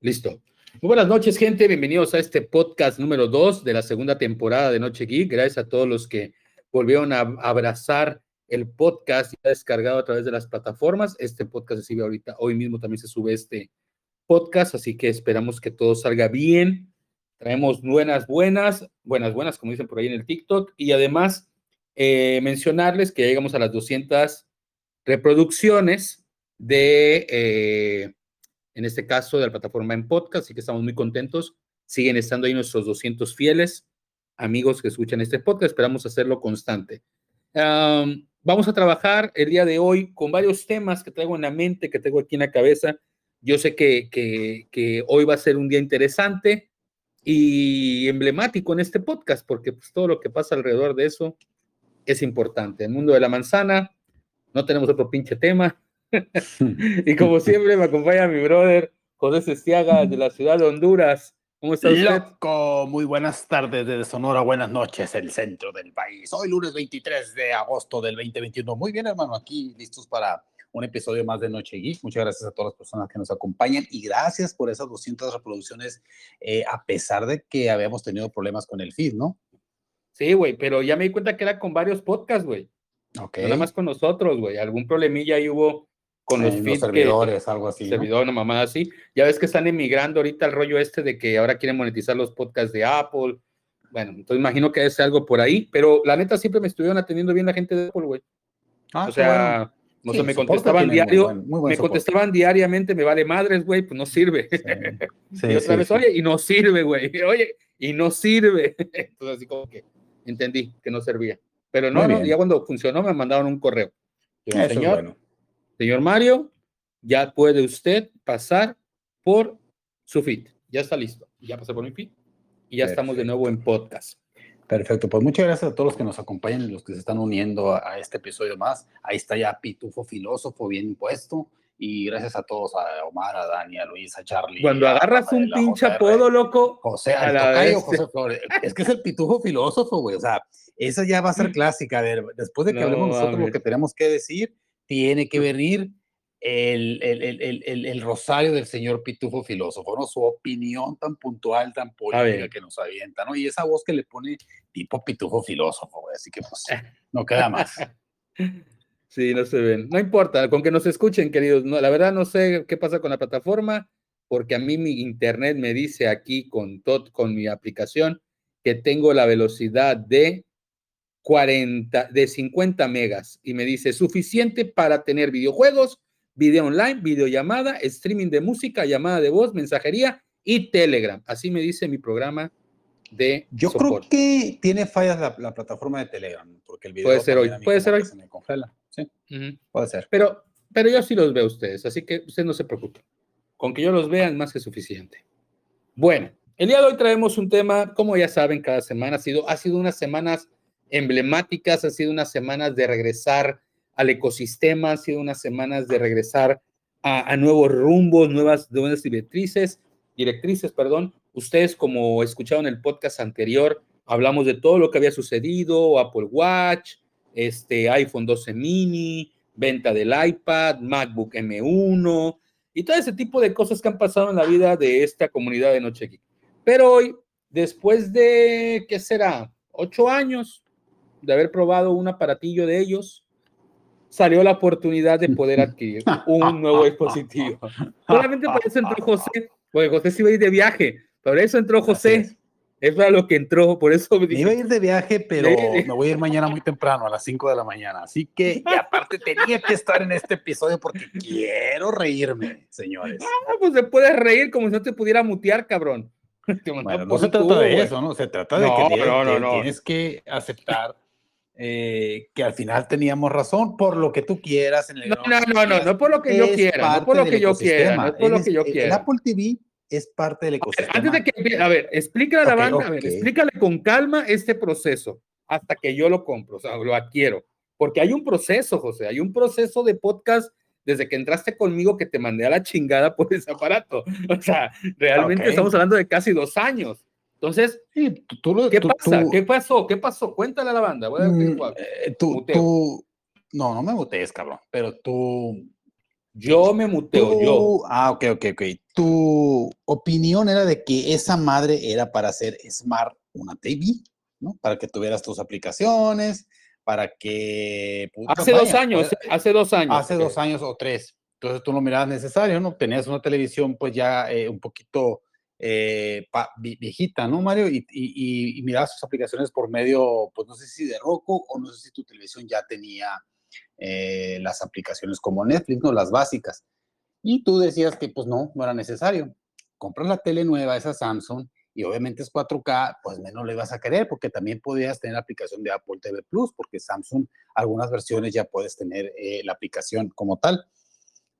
Listo. Muy buenas noches, gente. Bienvenidos a este podcast número 2 de la segunda temporada de Noche Geek. Gracias a todos los que volvieron a abrazar el podcast ya descargado a través de las plataformas. Este podcast se sube ahorita, hoy mismo también se sube este podcast, así que esperamos que todo salga bien. Traemos buenas, buenas, buenas, buenas, como dicen por ahí en el TikTok. Y además, eh, mencionarles que llegamos a las 200 reproducciones de... Eh, en este caso de la plataforma en podcast, así que estamos muy contentos. Siguen estando ahí nuestros 200 fieles amigos que escuchan este podcast, esperamos hacerlo constante. vamos a trabajar el día de hoy con varios temas que traigo en la mente, que tengo aquí en la cabeza. Yo sé que, que, que hoy va a ser un día interesante y emblemático en este podcast, porque pues, todo lo que pasa alrededor de eso es importante. El mundo de la manzana, no tenemos otro pinche tema, y como siempre me acompaña mi brother José Sestiaga de la ciudad de Honduras. ¿Cómo está usted? Loco, muy buenas tardes desde Sonora, buenas noches, el centro del país. Hoy lunes 23 de agosto del 2021. Muy bien, hermano, aquí listos para un episodio más de Noche Geek. Muchas gracias a todas las personas que nos acompañan y gracias por esas 200 reproducciones, eh, a pesar de que habíamos tenido problemas con el feed, ¿no? Sí, güey, pero ya me di cuenta que era con varios podcasts, güey. Ok. nada más con nosotros, güey. Algún problemilla ahí hubo con los, servidores, algo así. Servidor, una mamada así. Ya ves que están emigrando ahorita el rollo este de que ahora quieren monetizar los podcasts de Apple. Bueno, entonces imagino que es algo por ahí, pero la neta siempre me estuvieron atendiendo bien la gente de Apple, güey. Ah, o sea, no sé, me contestaban diario, me contestaban diariamente, me vale madres, güey, pues no sirve. Sí, y otra vez, oye, y no sirve, güey. Oye, y no sirve. Entonces así como que entendí que no servía. Pero no, no, ya cuando funcionó me mandaron un correo. señor, bueno Señor Mario, ya puede usted pasar por su feed. Ya está listo. Ya pasé por mi feed y ya estamos de nuevo en podcast. Perfecto, pues muchas gracias a todos los que nos acompañan y los que se están uniendo a, este episodio más. Ahí está ya Pitufo Filósofo bien impuesto. Y gracias a todos, a Omar, a Dani, a Luis, a Charlie. Cuando agarras un pinche apodo, loco. José, a la José Flores. Es que es el pitufo filósofo, güey. O sea, esa ya va a ser clásica. después de que hablemos nosotros lo que tenemos que decir, tiene que venir el, el, el, el, rosario del señor Pitufo filósofo, ¿no? Su opinión tan puntual, tan política que nos avienta, ¿no? Y esa voz que le pone tipo Pitufo filósofo, así que pues no queda más. Sí, no se ven. No importa, con que nos escuchen, queridos. No, la verdad no sé qué pasa con la plataforma, porque a mí mi internet me dice aquí con, todo, con mi aplicación que tengo la velocidad de 40, de 50 megas y me dice suficiente para tener videojuegos, video online, videollamada, streaming de música, llamada de voz, mensajería y Telegram. Así me dice mi programa de Yo creo que tiene fallas la, plataforma de Telegram, porque el video puede ser hoy, puede ser hoy. Se me congela. Sí, puede ser. Pero, pero yo sí los veo ustedes, así que ustedes no se preocupen. Con que yo los vean más que suficiente. Bueno, el día de hoy traemos un tema, como ya saben, cada semana ha sido, ha sido unas semanas emblemáticas, han sido unas semanas de regresar al ecosistema, han sido unas semanas de regresar a, nuevos rumbos, nuevas, directrices, directrices, perdón. Ustedes, como escucharon el podcast anterior, hablamos de todo lo que había sucedido, Apple Watch, este iPhone 12 mini, venta del iPad, MacBook M1 y todo ese tipo de cosas que han pasado en la vida de esta comunidad de Noche Geek. Pero hoy, después de, ¿qué será? Ocho años, de haber probado un aparatillo de ellos, salió la oportunidad de poder adquirir un nuevo dispositivo. Solamente por eso entró José, porque José se iba a ir de viaje, por eso entró José. Es para lo que entró, por eso me iba a ir de viaje, pero me voy a ir mañana muy temprano, a las 5 de la mañana. Así que, y aparte tenía que estar en este episodio porque quiero reírme, señores. Ah, pues se puede reír como si no te pudiera mutear, cabrón. Bueno, no, se trata de eso, ¿no? Se trata de que tienes que aceptar eh, que al final teníamos razón por lo que tú quieras. En el no, no, no, no, no por lo que yo quiera, no por lo que yo quiera, no por lo que yo quiera. El Apple TV es parte del ecosistema. Antes de que, a ver, explícale a la banda, a ver, explícale con calma este proceso hasta que yo lo compro, o sea, lo adquiero. Porque hay un proceso, José, hay un proceso de podcast desde que entraste conmigo que te mandé a la chingada por ese aparato. O sea, realmente estamos hablando de casi dos años. Entonces, ¿qué pasa? ¿Qué pasó? ¿Qué pasó? Cuéntale a la banda. Mm, eh, tú, tú, no, no me botes, cabrón, pero tú Yo me muteo, yo. Ah, ok, ok, ok. Tu opinión era de que esa madre era para hacer Smart una TV, ¿no? Para que tuvieras tus aplicaciones, para que... hace dos años, hace dos años. Hace dos años o tres. Entonces tú no mirabas necesario, ¿no? Tenías una televisión pues ya eh, un poquito eh, viejita, ¿no, Mario? Y, y, mirabas sus aplicaciones por medio, pues no sé si de Roku o no sé si tu televisión ya tenía eh, las aplicaciones como Netflix, ¿no? Las básicas. Y tú decías que pues no, no era necesario. Compras la tele nueva, esa Samsung, y obviamente es 4K, pues menos le vas a querer porque también podías tener la aplicación de Apple TV Plus, porque Samsung, algunas versiones ya puedes tener la aplicación como tal.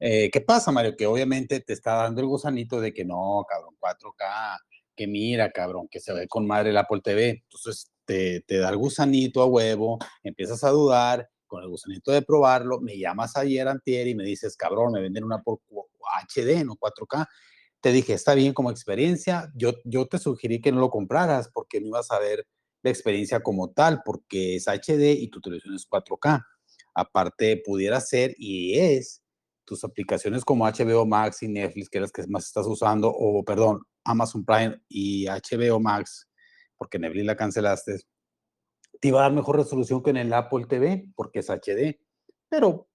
Eh, ¿Qué pasa, Mario? Que obviamente te está dando el gusanito de que no, cabrón, 4K, que mira, cabrón, que se ve con madre el Apple TV. Entonces te, te da el gusanito a huevo, empiezas a dudar, con el gusanito de probarlo, me llamas ayer, antier, y me dices, cabrón, me venden una por HD, no 4K. Te dije, está bien como experiencia, yo, yo te sugerí que no lo compraras porque no ibas a ver la experiencia como tal, porque es HD y tu televisión es 4K. Aparte, pudiera ser y es tus aplicaciones como HBO Max y Netflix, que es las que más estás usando, o perdón, Amazon Prime y HBO Max, porque Netflix la cancelaste, te iba a dar mejor resolución que en el Apple TV, porque es HD. Pero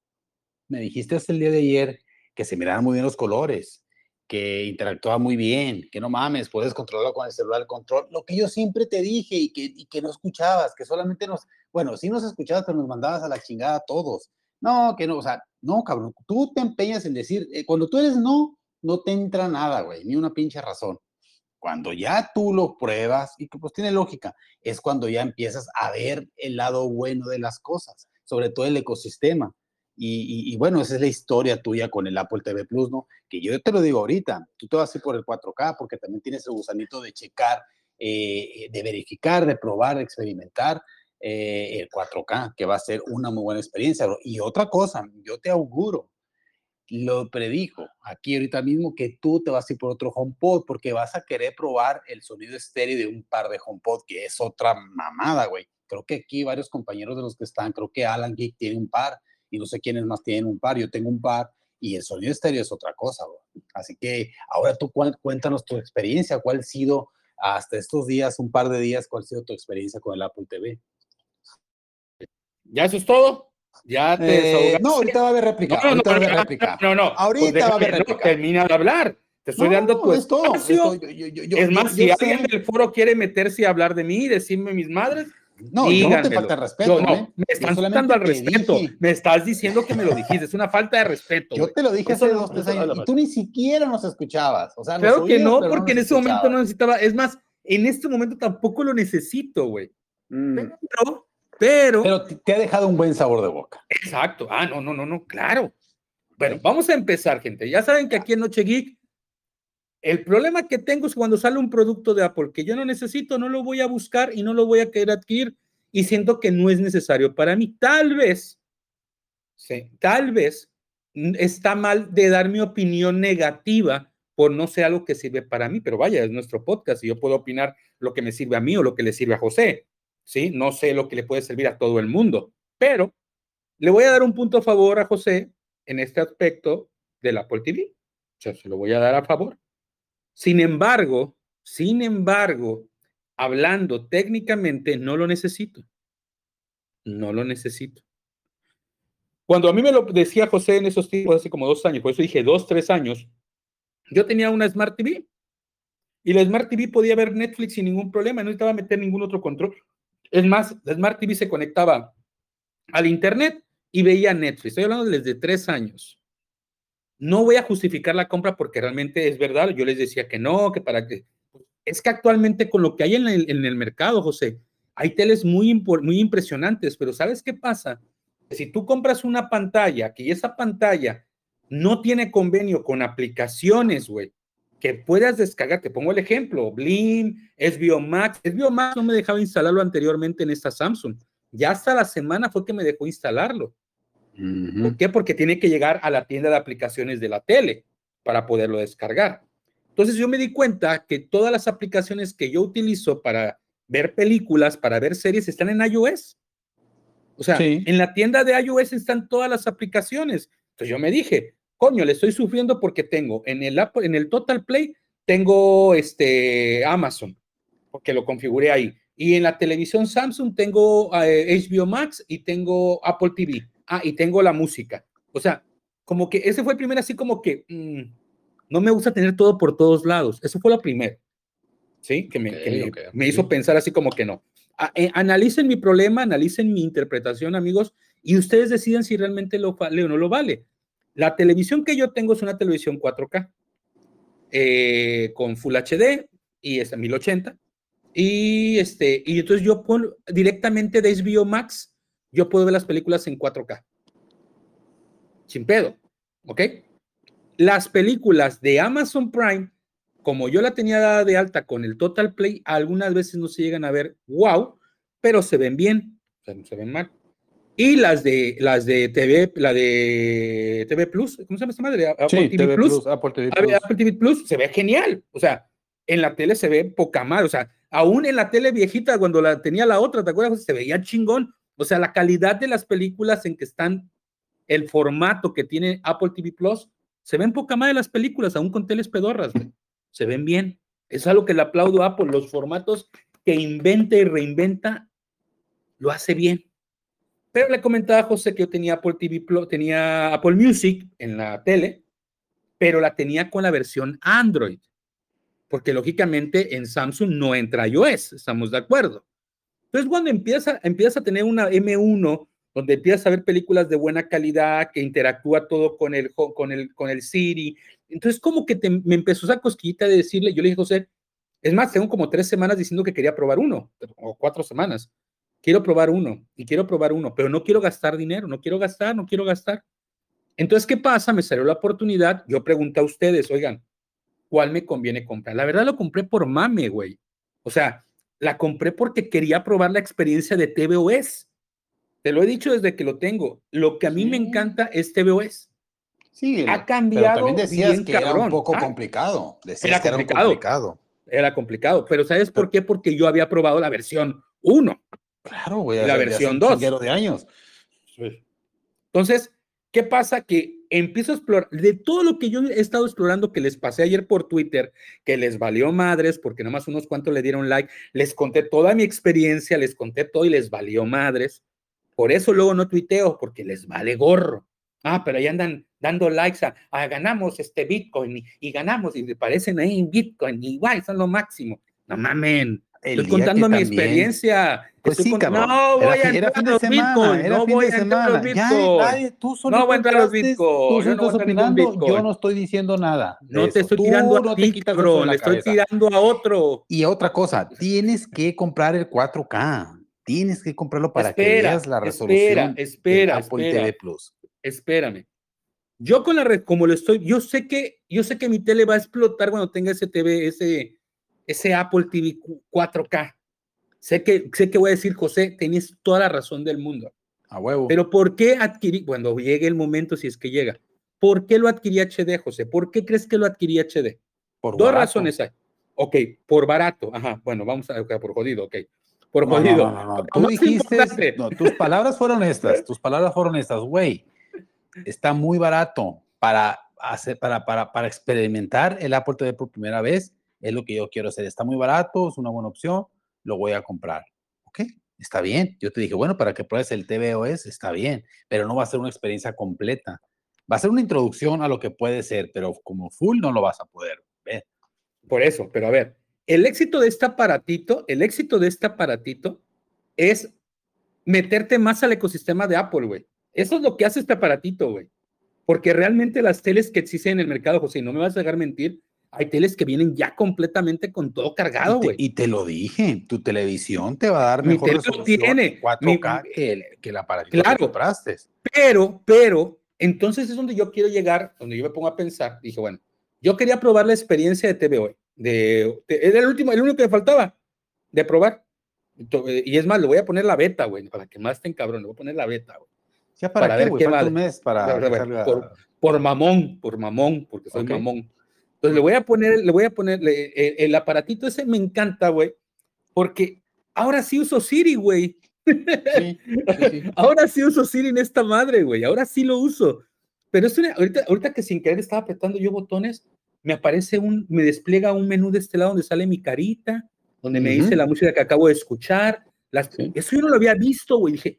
me dijiste hasta el día de ayer que se miraban muy bien los colores, que interactuaba muy bien, que no mames, puedes controlarlo con el celular, el control. Lo que yo siempre te dije y que, y que no escuchabas, que solamente nos, bueno, sí nos escuchabas, pero nos mandabas a la chingada a todos. No, que no, o sea, no, cabrón, tú te empeñas en decir, eh, cuando tú eres no, no te entra nada, güey, ni una pinche razón. Cuando ya tú lo pruebas, y que pues tiene lógica, es cuando ya empiezas a ver el lado bueno de las cosas, sobre todo el ecosistema. Y, bueno, esa es la historia tuya con el Apple TV Plus, ¿no? Que yo te lo digo ahorita, tú te vas a ir por el 4K porque también tienes el gusanito de checar, eh, de verificar, de probar, de experimentar. Eh, el 4K, que va a ser una muy buena experiencia. Y otra cosa, yo te auguro, lo predijo aquí ahorita mismo que tú te vas a ir por otro HomePod porque vas a querer probar el sonido estéreo de un par de HomePod, que es otra mamada, güey. Creo que aquí varios compañeros de los que están, creo que Alan Geek tiene un par y no sé quiénes más tienen un par. Yo tengo un par y el sonido estéreo es otra cosa, güey. Así que ahora tú cuéntanos tu experiencia, cuál ha sido hasta estos días, un par de días, cuál ha sido tu experiencia con el Apple TV. ¿Ya eso es todo? ¿Ya te eh, No, ahorita va a haber réplica. No, no, ahorita no, va a haber réplica. No, no. Ahorita pues va a haber réplica. termina de hablar. Te estoy dando tu es todo. es más, si alguien del foro quiere meterse a hablar de mí y decirme mis madres, no, no te falta respeto. No, ¿eh? me estás faltando al respeto. Me estás diciendo que me lo dijiste. Es una falta de respeto. Yo te lo dije hace dos, tres años y tú ni siquiera nos escuchabas. O sea, claro que no, porque en ese momento no necesitaba. Es más, en este momento tampoco lo necesito, güey. Mm. Pero pero... te ha dejado un buen sabor de boca. Exacto. Ah, no, no, no, no, claro. Bueno, vamos a empezar, gente. Ya saben que aquí en Noche Geek, el problema que tengo es cuando sale un producto de Apple que yo no necesito, no lo voy a buscar y no lo voy a querer adquirir y siento que no es necesario para mí. Tal vez, sí, tal vez está mal de dar mi opinión negativa por no ser algo que sirve para mí, pero vaya, es nuestro podcast y yo puedo opinar lo que me sirve a mí o lo que le sirve a José. ¿Sí? No sé lo que le puede servir a todo el mundo, pero le voy a dar un punto a favor a José en este aspecto del Apple TV. O sea, se lo voy a dar a favor. Sin embargo, sin embargo, hablando técnicamente, no lo necesito. No lo necesito. Cuando a mí me lo decía José en esos tiempos, hace como dos años, por eso dije dos, tres años, yo tenía una Smart TV y la Smart TV podía ver Netflix sin ningún problema, no necesitaba meter ningún otro control. Es más, la Smart TV se conectaba al Internet y veía Netflix. Estoy hablando desde tres años. No voy a justificar la compra porque realmente es verdad. Yo les decía que no, que para que... Es que actualmente con lo que hay en el, mercado, José, hay teles muy, muy impresionantes, pero ¿sabes qué pasa? Si tú compras una pantalla, que esa pantalla no tiene convenio con aplicaciones, güey, que puedas descargar. Te pongo el ejemplo, Blim, SBO Max. SBO Max no me dejaba instalarlo anteriormente en esta Samsung. Ya hasta la semana fue que me dejó instalarlo. ¿Por qué? Porque tiene que llegar a la tienda de aplicaciones de la tele para poderlo descargar. Entonces yo me di cuenta que todas las aplicaciones que yo utilizo para ver películas, para ver series, están en iOS. O sea, en la tienda de iOS están todas las aplicaciones. Entonces yo me dije, coño, le estoy sufriendo porque tengo en el, en el Total Play, tengo este Amazon, porque lo configuré ahí. Y en la televisión Samsung tengo HBO eh, Max y tengo Apple TV. Ah, y tengo la música. O sea, como que ese fue el primer así como que mm, no me gusta tener todo por todos lados. Eso fue lo primero. ¿Sí? Que me, me, hizo pensar así como que no. Eh, analicen mi problema, analicen mi interpretación, amigos, y ustedes deciden si realmente lo vale o no lo vale. La televisión que yo tengo es una televisión 4K eh, con Full HD y es a 1080. Y, este, y entonces yo pongo directamente de HBO Max, yo puedo ver las películas en 4K. Sin pedo. ¿Ok? Las películas de Amazon Prime, como yo la tenía de alta con el Total Play, algunas veces no se llegan a ver wow, pero se ven bien, se ven mal. Y las de las de TV, la de TV Plus, ¿cómo se llama esta madre? Apple TV, Plus, Apple TV Plus. Apple TV Plus se ve genial. O sea, en la tele se ve poca mal. O sea, aún en la tele viejita, cuando la tenía la otra, ¿te acuerdas? Se veía chingón. O sea, la calidad de las películas en que están, el formato que tiene Apple TV Plus, se ven poca madre las películas, aún con teles pedorras, Se ven bien. Es algo que le aplaudo a Apple. Los formatos que inventa y reinventa, lo hace bien. Pero le comentaba a José que yo tenía Apple TV tenía Apple Music en la tele, pero la tenía con la versión Android. Porque lógicamente en Samsung no entra iOS, estamos de acuerdo. Entonces, cuando empieza, empieza a tener una M1 donde empiezas a ver películas de buena calidad, que interactúa todo con el, con el, con el Siri. Entonces, como que me empezó esa cosquillita de decirle, yo le dije, José, es más, tengo como tres semanas diciendo que quería probar uno, o cuatro semanas quiero probar uno y quiero probar uno, pero no quiero gastar dinero, no quiero gastar, no quiero gastar. Entonces, ¿qué pasa? Me salió la oportunidad, yo pregunté a ustedes, oigan, ¿cuál me conviene comprar? La verdad lo compré por mame, güey. O sea, la compré porque quería probar la experiencia de TVOS. Te lo he dicho desde que lo tengo. Lo que a mí me encanta es TVOS. Sí, ha cambiado. Pero también decías que era un poco ah, complicado. Decías era que complicado. era complicado. Era complicado, pero ¿sabes por qué? Porque yo había probado la versión 1. Claro, güey. La versión 2. de años. Entonces, ¿qué pasa? Que empiezo a explorar, de todo lo que yo he estado explorando, que les pasé ayer por Twitter, que les valió madres, porque nomás unos cuantos le dieron like, les conté toda mi experiencia, les conté todo y les valió madres. Por eso luego no tuiteo, porque les vale gorro. Ah, pero ahí andan dando likes a, ganamos este Bitcoin y, ganamos y me parecen ahí en Bitcoin y guay, son lo máximo. No mamen, Estoy contando mi experiencia. Pues sí, cabrón. No voy a entrar a los Bitcoin. No voy a entrar a los Bitcoin. No voy a entrar a los Bitcoin. Yo no opinando, yo no estoy diciendo nada. No te estoy tirando a ti, bro. Le estoy tirando a otro. Y otra cosa, tienes que comprar el 4K. Tienes que comprarlo para que veas la resolución. Espera, espera, Apple TV Plus. Espérame. Yo con la red, como lo estoy, yo sé que, yo sé que mi tele va a explotar cuando tenga ese TV, ese, ese Apple TV 4K. Sé que, sé que voy a decir, José, tenías toda la razón del mundo. A huevo. Pero ¿por qué adquirí, cuando llegue el momento, si es que llega, ¿por qué lo adquirí HD, José? ¿Por qué crees que lo adquirí HD? Por Dos razones hay. Ok, por barato. Ajá, bueno, vamos a, okay, por jodido, ok. Por jodido. No, no, no, Tú dijiste, no, tus palabras fueron estas, tus palabras fueron estas, güey. Está muy barato para hacer, para, para, para experimentar el Apple TV por primera vez es lo que yo quiero hacer, está muy barato, es una buena opción, lo voy a comprar. Ok, está bien. Yo te dije, bueno, para que pruebes el TVOS, está bien, pero no va a ser una experiencia completa. Va a ser una introducción a lo que puede ser, pero como full no lo vas a poder ver. Por eso, pero a ver, el éxito de este aparatito, el éxito de este aparatito es meterte más al ecosistema de Apple, güey. Eso es lo que hace este aparatito, güey. Porque realmente las teles que existen en el mercado, José, no me vas a dejar mentir, hay teles que vienen ya completamente con todo cargado, güey. Y, te lo dije, tu televisión te va a dar mejor resolución tiene. 4K que, que la para claro, que compraste. Pero, pero, entonces es donde yo quiero llegar, donde yo me pongo a pensar. Dije, bueno, yo quería probar la experiencia de TV De, era el último, el único que me faltaba de probar. Y es más, le voy a poner la beta, güey, para que más estén cabrón, le voy a poner la beta, güey. Ya para, qué, ver qué vale. mes para, por, mamón, por mamón, porque soy mamón. Entonces le voy a poner, le voy a poner el, aparatito ese me encanta, güey, porque ahora sí uso Siri, güey. ahora sí uso Siri en esta madre, güey. Ahora sí lo uso. pero es ahorita, ahorita que sin querer estaba apretando yo botones, me aparece un, me despliega un menú de este lado donde sale mi carita, donde me dice la música que acabo de escuchar. Las, Eso yo no lo había visto, güey. Dije,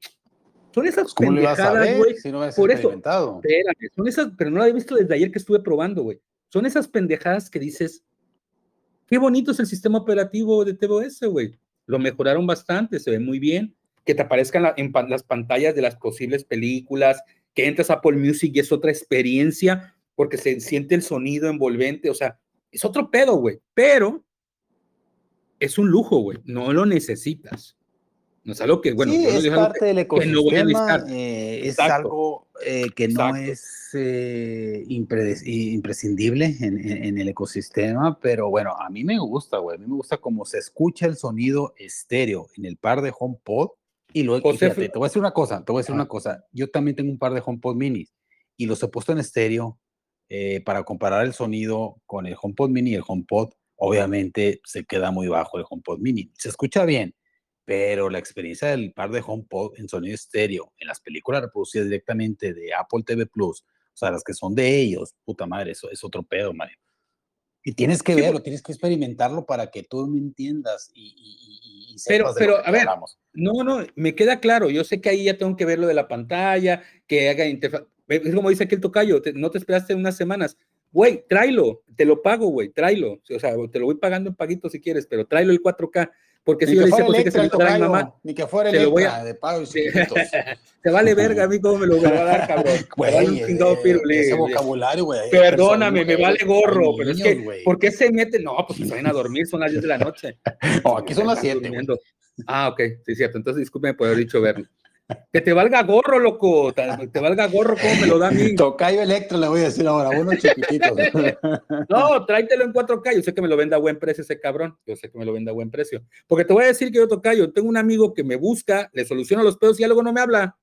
son esas pendejadas, güey. Si no por eso, espérame, son esas, pero no la he visto desde ayer que estuve probando, güey. Son esas pendejadas que dices, qué bonito es el sistema operativo de TVS, güey. Lo mejoraron bastante, se ve muy bien. Que te aparezcan en las pantallas de las posibles películas, que entras a Apple Music y es otra experiencia porque se siente el sonido envolvente, o sea, es otro pedo, güey, pero es un lujo, güey, no lo necesitas. No es algo que, bueno, sí, es parte del ecosistema, eh, es algo eh, que no es eh, imprescindible en, el ecosistema, pero bueno, a mí me gusta, güey, a mí me gusta cómo se escucha el sonido estéreo en el par de HomePod y luego, fíjate, te voy a decir una cosa, te voy a decir una cosa, yo también tengo un par de HomePod minis y los he puesto en estéreo para comparar el sonido con el HomePod mini y el HomePod, obviamente se queda muy bajo el HomePod mini, se escucha bien, pero la experiencia del par de HomePod en sonido estéreo, en las películas reproducidas directamente de Apple TV Plus, o sea, las que son de ellos, puta madre, eso es otro pedo, Mario. Y tienes que verlo, tienes que experimentarlo para que tú me entiendas y, y, Pero, pero, a ver, no, no, me queda claro, yo sé que ahí ya tengo que ver lo de la pantalla, que haga interfaz. Es como dice aquí el tocayo, no te esperaste unas semanas. Güey, tráelo, te lo pago, güey, tráelo. O sea, te lo voy pagando en paguito si quieres, pero tráelo el 4K. Porque si yo le pues, que se lo mi mamá, ni que fuera el voy a... de pago y Te vale verga a mí cómo me lo va a dar, cabrón. Güey, un chingado ese vocabulario, güey. Perdóname, me vale gorro, pero es que, ¿por qué se mete? No, pues se vayan a dormir, son las 10 de la noche. No, aquí son las 7. Ah, ok, sí, cierto. Entonces, discúlpeme por haber dicho verlo. Que te valga gorro, loco. Te valga gorro, ¿cómo me lo da a mí? Tocayo Electro le voy a decir ahora, uno chiquitito. No, tráetelo en 4K. Yo sé que me lo venda a buen precio ese cabrón. Yo sé que me lo venda a buen precio. Porque te voy a decir que yo Tocayo, tengo un amigo que me busca, le soluciona los pedos y ya luego no me habla.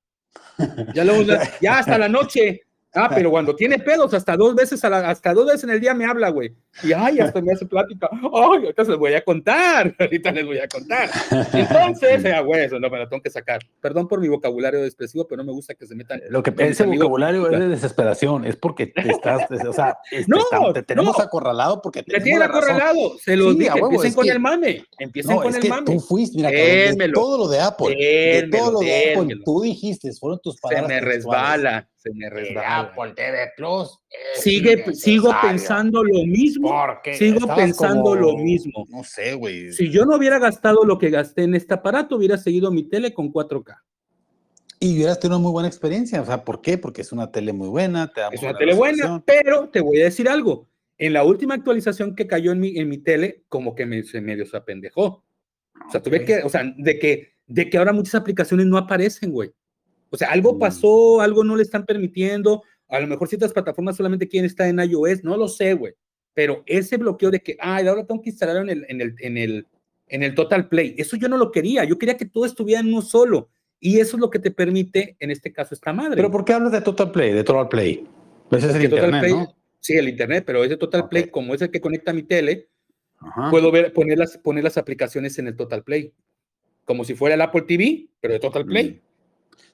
Ya luego, ya hasta la noche. Ah, pero cuando tiene pedos, hasta dos veces, a la, hasta dos veces en el día me habla, güey. Y ay, hasta me hace plática. Ay, ahorita se les voy a contar. Ahorita les voy a contar. Entonces, eh, güey, eso no me lo tengo que sacar. Perdón por mi vocabulario expresivo, pero no me gusta que se metan. Lo que ese vocabulario es de desesperación, es porque te estás, o sea, no, te tenemos acorralado porque te tienen acorralado. Se los sí, empiecen con el mame. Empiecen con el mame. Tú fuiste, mira, de todo lo de Apple. de todo lo de Apple, tú dijiste, fueron tus palabras. Se me resbala se me resbala. Apple TV Plus. Sigue, sigo pensando lo mismo. Sigo pensando lo mismo. No sé, güey. Si yo no hubiera gastado lo que gasté en este aparato, hubiera seguido mi tele con 4K. Y hubieras tenido una muy buena experiencia. O sea, ¿por qué? Porque es una tele muy buena. es una tele buena, pero te voy a decir algo. En la última actualización que cayó en mi, en mi tele, como que me, se medio se apendejó. O sea, tuve que, o sea, de que, de que ahora muchas aplicaciones no aparecen, güey. O sea, algo pasó, algo no le están permitiendo. A lo mejor ciertas plataformas solamente quieren estar en iOS, no lo sé, güey. Pero ese bloqueo de que, ay, ahora tengo que instalarlo en el, en el, en el, en el Total Play, eso yo no lo quería. Yo quería que todo estuviera en uno solo. Y eso es lo que te permite, en este caso, esta madre. ¿Pero por qué hablas de Total Play, de Total Play? Ese es el Internet, ¿no? Sí, el Internet, pero ese Total Play, como es el que conecta a mi tele, puedo ver, poner las, poner las aplicaciones en el Total Play. Como si fuera el Apple TV, pero de Total Play. Mm.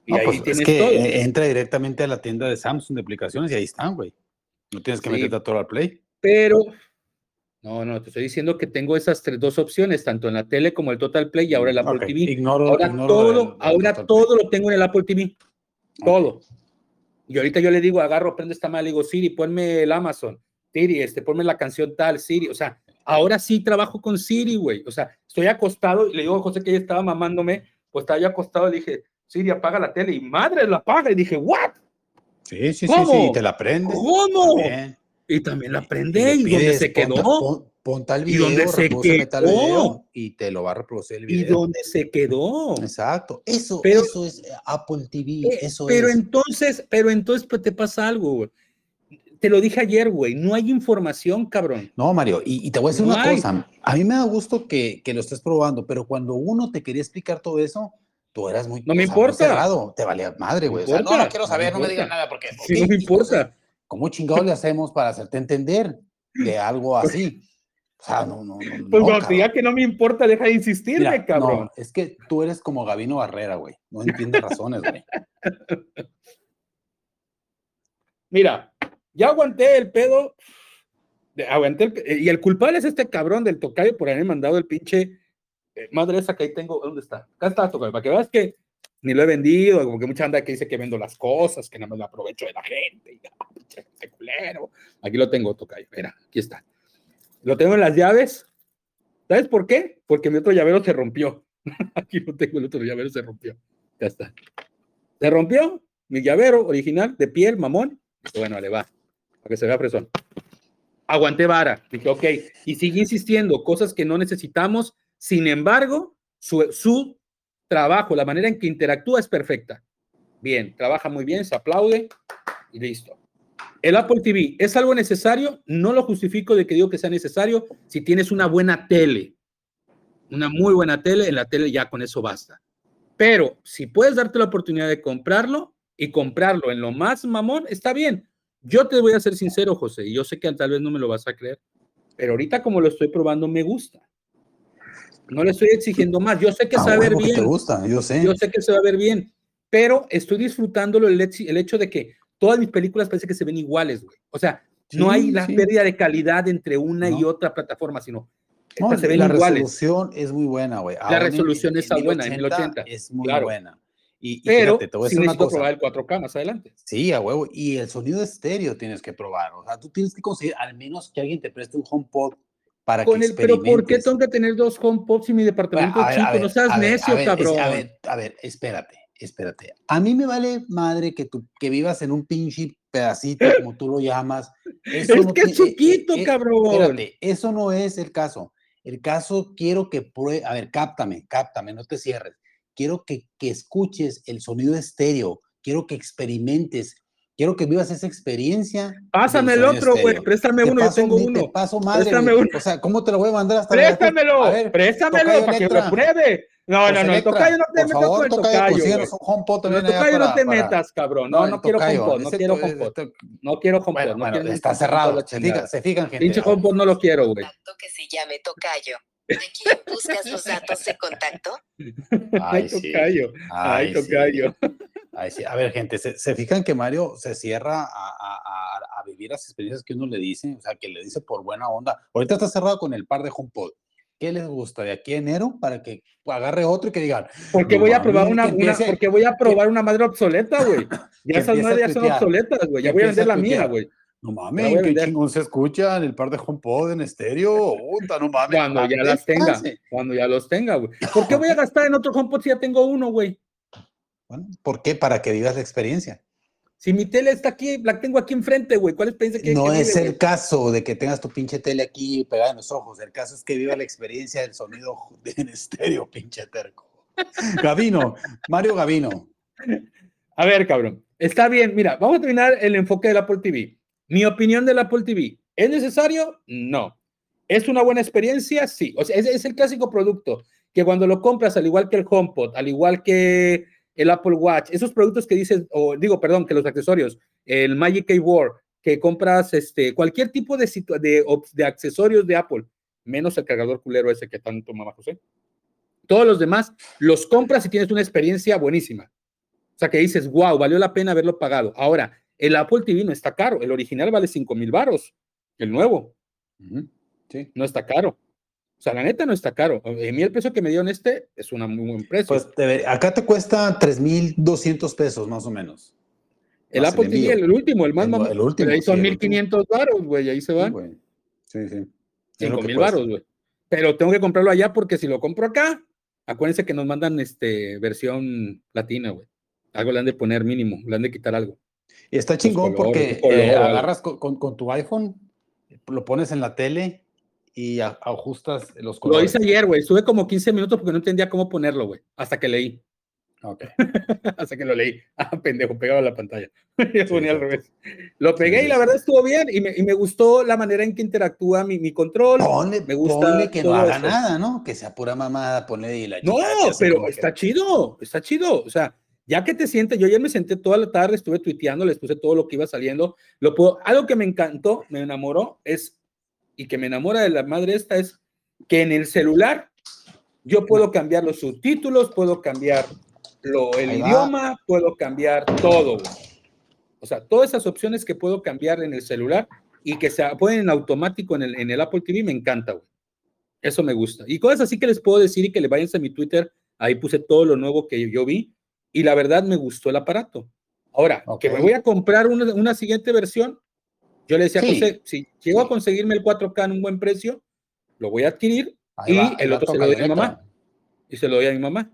Y ahí pues, tienes es que todo. entra directamente a la tienda de Samsung de aplicaciones y ahí están, güey. No tienes que meterte a todo al Play. Pero, no, no, te estoy diciendo que tengo esas tres, dos opciones, tanto en la tele como el Total Play y ahora el Apple TV. Ignoro, ahora todo, ahora todo lo tengo en el Apple TV. Todo. Y ahorita yo le digo, agarro, prende esta mal, le digo, Siri, ponme el Amazon. Siri, este, ponme la canción tal, Siri. O sea, ahora sí trabajo con Siri, güey. O sea, estoy acostado y le digo a José que ella estaba mamándome, pues estaba yo acostado, le dije, Siri apaga la tele y madre la apaga. Y dije, ¿what? Sí, sí, sí, sí, te la prende. ¿Cómo? Y también la prende. ¿Y, dónde se quedó? Pon, tal video, ¿Y dónde se quedó? y te lo va a reproducir el video. ¿Y dónde se quedó? Exacto. Eso, eso es Apple TV. Eh, eso pero entonces, pero entonces pues, te pasa algo, güey. Te lo dije ayer, güey. No hay información, cabrón. No, Mario. Y, te voy a decir una cosa. A mí me da gusto que, que lo estés probando, pero cuando uno te quería explicar todo eso, tú eras muy. No me importa. te valía madre, güey. no, no, quiero saber, no, me digan nada porque. no me importa. ¿Cómo chingados le hacemos para hacerte entender de algo así? O sea, no, no, no. Pues cuando te diga que no me importa, deja de insistirme, cabrón. No, es que tú eres como Gabino Barrera, güey. No entiendes razones, güey. Mira, ya aguanté el pedo. aguanté el, y el culpable es este cabrón del tocayo por haber mandado el pinche. Eh, madre esa que ahí tengo. ¿Dónde está? Acá está tocayo. Para que veas que ni lo he vendido. Como que mucha anda que dice que vendo las cosas, que no me lo aprovecho de la gente. Y, pinche culero. Aquí lo tengo, tocayo. Mira, aquí está. Lo tengo en las llaves. ¿Sabes por qué? Porque mi otro llavero se rompió. aquí lo tengo, el otro llavero se rompió. Ya está. Se rompió mi llavero original de piel, mamón. Bueno, le va, para que se vea fresón. Aguanté vara. Dije, ok. Y sigue insistiendo, cosas que no necesitamos. Sin embargo, su, trabajo, la manera en que interactúa es perfecta. Bien, trabaja muy bien, se aplaude y listo. El Apple TV es algo necesario, no lo justifico de que digo que sea necesario si tienes una buena tele, una muy buena tele, en la tele ya con eso basta. Pero si puedes darte la oportunidad de comprarlo y comprarlo en lo más mamón, está bien. Yo te voy a ser sincero, José, y yo sé que tal vez no me lo vas a creer, pero ahorita como lo estoy probando me gusta. No le estoy exigiendo más. Yo sé que se va a ver bien. Te gusta, yo sé. Yo sé que se va a ver bien, pero estoy disfrutándolo el, el hecho de que todas mis películas parece que se ven iguales, güey. O sea, no hay la pérdida de calidad entre una y otra plataforma, sino no, se ven la resolución es muy buena, güey. La resolución está buena en 1080. Es muy buena. Y, pero fíjate, te voy a decir una cosa. probar el 4K más adelante. Sí, a huevo. Y el sonido estéreo tienes que probar. O sea, tú tienes que conseguir al menos que alguien te preste un HomePod para Con que el, Pero ¿por qué tengo que tener dos HomePods si mi departamento es chico? no seas necio, cabrón. a ver, a ver, espérate espérate, a mí me vale madre que tú que vivas en un pinche pedacito, como tú lo llamas. Eso es que es chiquito, eh, eh, cabrón. Espérate, eso no es el caso. El caso quiero que pruebe, a ver, cáptame, cáptame, no te cierres. Quiero que, que escuches el sonido estéreo, quiero que experimentes Quiero que vivas esa experiencia. Pásame el otro, güey. Préstame uno, yo tengo uno. Te paso madre, Préstame uno. O sea, ¿cómo te lo voy a mandar hasta Préstamelo, a ver, préstamelo para que lo pruebe. No, no, no, el tocayo no te metas con el tocayo. El tocayo no te metas, cabrón. No, no quiero HomePod, no quiero. No quiero HomePod. Bueno, está cerrado. Se fijan, gente. Pinche HomePod no lo quiero, güey. que se llame tocayo. ¿De quién buscas los datos de contacto? Ay, tocayo. Ay, tocayo. A ver, gente, ¿se, fijan que Mario se cierra a, vivir las experiencias que uno le dice? O sea, que le dice por buena onda. Ahorita está cerrado con el par de HomePod. ¿Qué les gusta de aquí a enero para que agarre otro y que digan? Porque voy a probar una, porque voy a probar una madre obsoleta, güey. Ya esas madres ya son obsoletas, güey. Ya voy a vender la mía, güey. No mames, qué chingón se escucha en el par de HomePod en estéreo. no mames. Cuando ya las tenga, cuando ya los tenga, güey. ¿Por qué voy a gastar en otro HomePod si ya tengo uno, güey? Bueno, ¿por qué? Para que vivas la experiencia. Si mi tele está aquí, la tengo aquí enfrente, güey, ¿cuál es piensa que No es el caso de que tengas tu pinche tele aquí pegada en los ojos. El caso es que viva la experiencia del sonido en estéreo, pinche terco. Gavino, Mario Gavino. A ver, cabrón. Está bien, mira, vamos a terminar el enfoque del Apple TV. Mi opinión del Apple TV, ¿es necesario? No. ¿Es una buena experiencia? Sí. O sea, es, el clásico producto que cuando lo compras, al igual que el HomePod, al igual que el Apple Watch, esos productos que dices, o digo, perdón, que los accesorios, el Magic Keyboard, que compras este, cualquier tipo de, de, de accesorios de Apple, menos el cargador culero ese que tanto mamá José. Todos los demás los compras y tienes una experiencia buenísima. O sea, que dices, wow, valió la pena haberlo pagado. Ahora, el Apple TV no está caro. El original vale 5 mil baros. El nuevo. sí. No está caro. O sea, la neta no está caro. A mí el precio que me dieron este es un muy buen precio. Pues acá te cuesta 3,200 pesos más o menos. El Apple TV, el, último, el más el, el último, ahí son 1,500 baros, güey, ahí se va. Sí, sí. 5,000 baros, güey. Pero tengo que comprarlo allá porque si lo compro acá, acuérdense que nos mandan este versión latina, güey. Algo le han de poner mínimo, le han de quitar algo. Y está chingón porque eh, agarras con, con tu iPhone, lo pones en la tele y ajustas los colores. Lo hice ayer, güey. Estuve como 15 minutos porque no entendía cómo ponerlo, güey. Hasta que leí. Ok. Hasta que lo leí. Ah, pendejo, pegado a la pantalla. Yo ponía al revés. Lo pegué y la verdad estuvo bien y me, y me gustó la manera en que interactúa mi, mi control. Ponle, me gusta que no haga nada, ¿no? Que sea pura mamada, ponle y la No, pero está chido, está chido. O sea, ya que te sientes, yo ayer me senté toda la tarde, estuve tuiteando, les puse todo lo que iba saliendo. Lo puedo, algo que me encantó, me enamoró, es y que me enamora de la madre esta es que en el celular yo puedo cambiar los subtítulos, puedo cambiar lo, el idioma, puedo cambiar todo. O sea, todas esas opciones que puedo cambiar en el celular y que se ponen en automático en el, en el Apple TV, me encanta, güey. Eso me gusta. Y cosas así que les puedo decir y que le vayan a mi Twitter, ahí puse todo lo nuevo que yo vi y la verdad me gustó el aparato. Ahora, que me voy a comprar una, una siguiente versión, yo le decía a José, si llego a conseguirme el 4K en un buen precio, lo voy a adquirir y el otro se lo doy a mi mamá. Y se lo doy a mi mamá.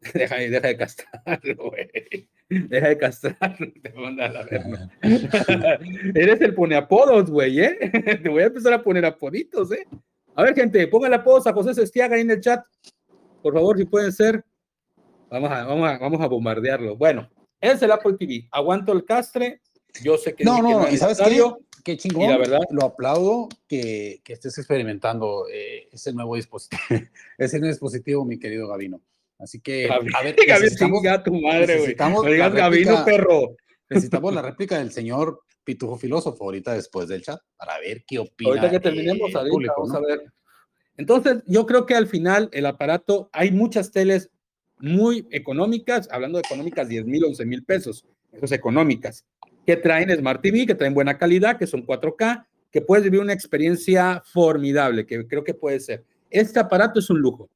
Deja, deja de castrarlo, güey. Deja de castrarlo. Te manda a la verga. Eres el pone apodos, güey, ¿eh? Te voy a empezar a poner apoditos, ¿eh? A ver, gente, pongan apodos a José Sestiaga ahí en el chat. Por favor, si pueden ser. Vamos a, vamos a, vamos a bombardearlo. Bueno, es el Apple TV. Aguanto el castre. Yo sé que. No, no, y sabes qué? Qué chingón. Y la verdad. Lo aplaudo que, que estés experimentando eh, ese nuevo dispositivo. ese nuevo dispositivo, mi querido Gabino. Así que, a ver, necesitamos, tu madre, güey. No digas Gabino, perro. Necesitamos la réplica del señor Pitufo Filósofo ahorita después del chat para ver qué opina. Ahorita que terminemos, ahorita, público, vamos a ver. Entonces, yo creo que al final el aparato, hay muchas teles muy económicas, hablando de económicas, 10 mil, 11 mil pesos, esas económicas, que traen Smart TV, que traen buena calidad, que son 4K, que puedes vivir una experiencia formidable, que creo que puede ser. Este aparato es un lujo,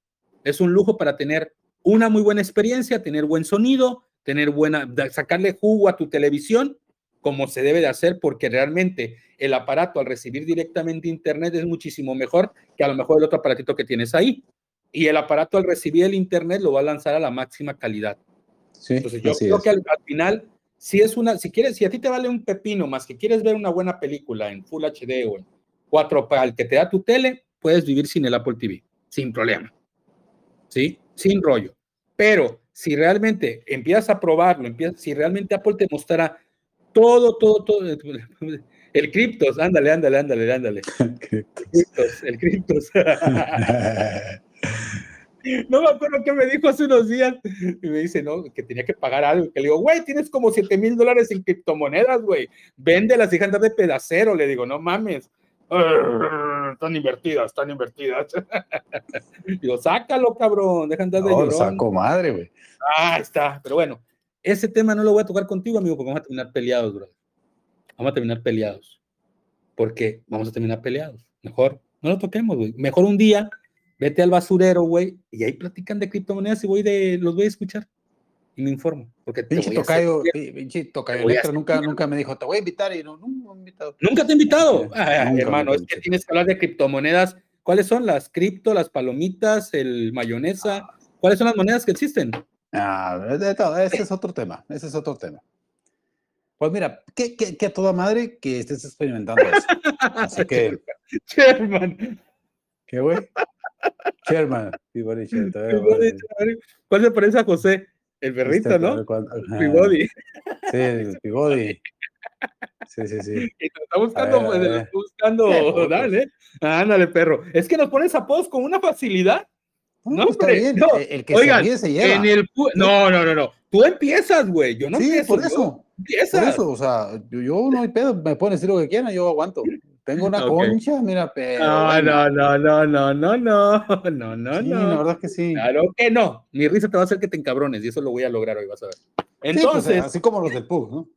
es un lujo para tener una muy buena experiencia, tener buen sonido, tener buena, sacarle jugo a tu televisión, como se debe de hacer, porque realmente el aparato al recibir directamente internet es muchísimo mejor que a lo mejor el otro aparatito que tienes ahí y el aparato al recibir el internet lo va a lanzar a la máxima calidad. Sí, Entonces yo creo que al, final, si es una, si quieres, si a ti te vale un pepino más que quieres ver una buena película en Full HD o en 4K, el que te da tu tele, puedes vivir sin el Apple TV, sin problema. ¿Sí? Sin rollo. Pero si realmente empiezas a probarlo, empiezas, si realmente Apple te mostrará todo, todo, todo, el criptos, ándale, ándale, ándale, ándale. el criptos. No me acuerdo qué me dijo hace unos días. Y me dice, no, que tenía que pagar algo. Que le digo, güey, tienes como 7 mil dólares en criptomonedas, güey. Véndelas y anda de pedacero. Le digo, no mames. están invertidas, están invertidas. digo, sácalo, cabrón. Deja andar de no, saco madre, güey. Ah, está. Pero bueno, ese tema no lo voy a tocar contigo, amigo, porque vamos a terminar peleados, bro. Vamos a terminar peleados. Porque vamos a terminar peleados. Mejor no lo toquemos, güey. Mejor un día Vete al basurero, güey, y ahí platican de criptomonedas y voy de, los voy a escuchar y me informo. Porque pinche tocayo, pinche tocayo, nunca, nunca me dijo, te voy a invitar y no, no me invitado. Nunca te he invitado, ah, hermano, es que tienes que hablar de criptomonedas. ¿Cuáles son las cripto, las palomitas, el mayonesa? Ah. ¿Cuáles son las monedas que existen? Ah, ese es otro tema, ese es otro tema. Pues mira, que, que, a toda madre que estés experimentando eso. Así que... Sherman. ¿Qué, güey? Sherman, ¿Cuál se parece a José? El perrito, ¿no? Pibody. Sí, el Pibody. Sí, sí, sí. Y te está buscando, pues, está buscando, dale. Ándale, perro. Es que nos pones apodos con una facilidad. No, está bien. No, el que oigan, se, se lleva. En el no, no, no, no. Tú empiezas, güey. Yo no sí, empiezo. por eso. Empiezas. Por eso, o sea, yo, yo no hay pedo. Me pueden decir lo que quieran, yo aguanto. Tengo una concha, mira, pero. No, no, no, no, no, no, no, no, no, sí, no. La verdad es que sí. Claro que no. Mi risa te va a hacer que te encabrones y eso lo voy a lograr hoy, vas a ver. Pues, Entonces. así como los del PUG, ¿no?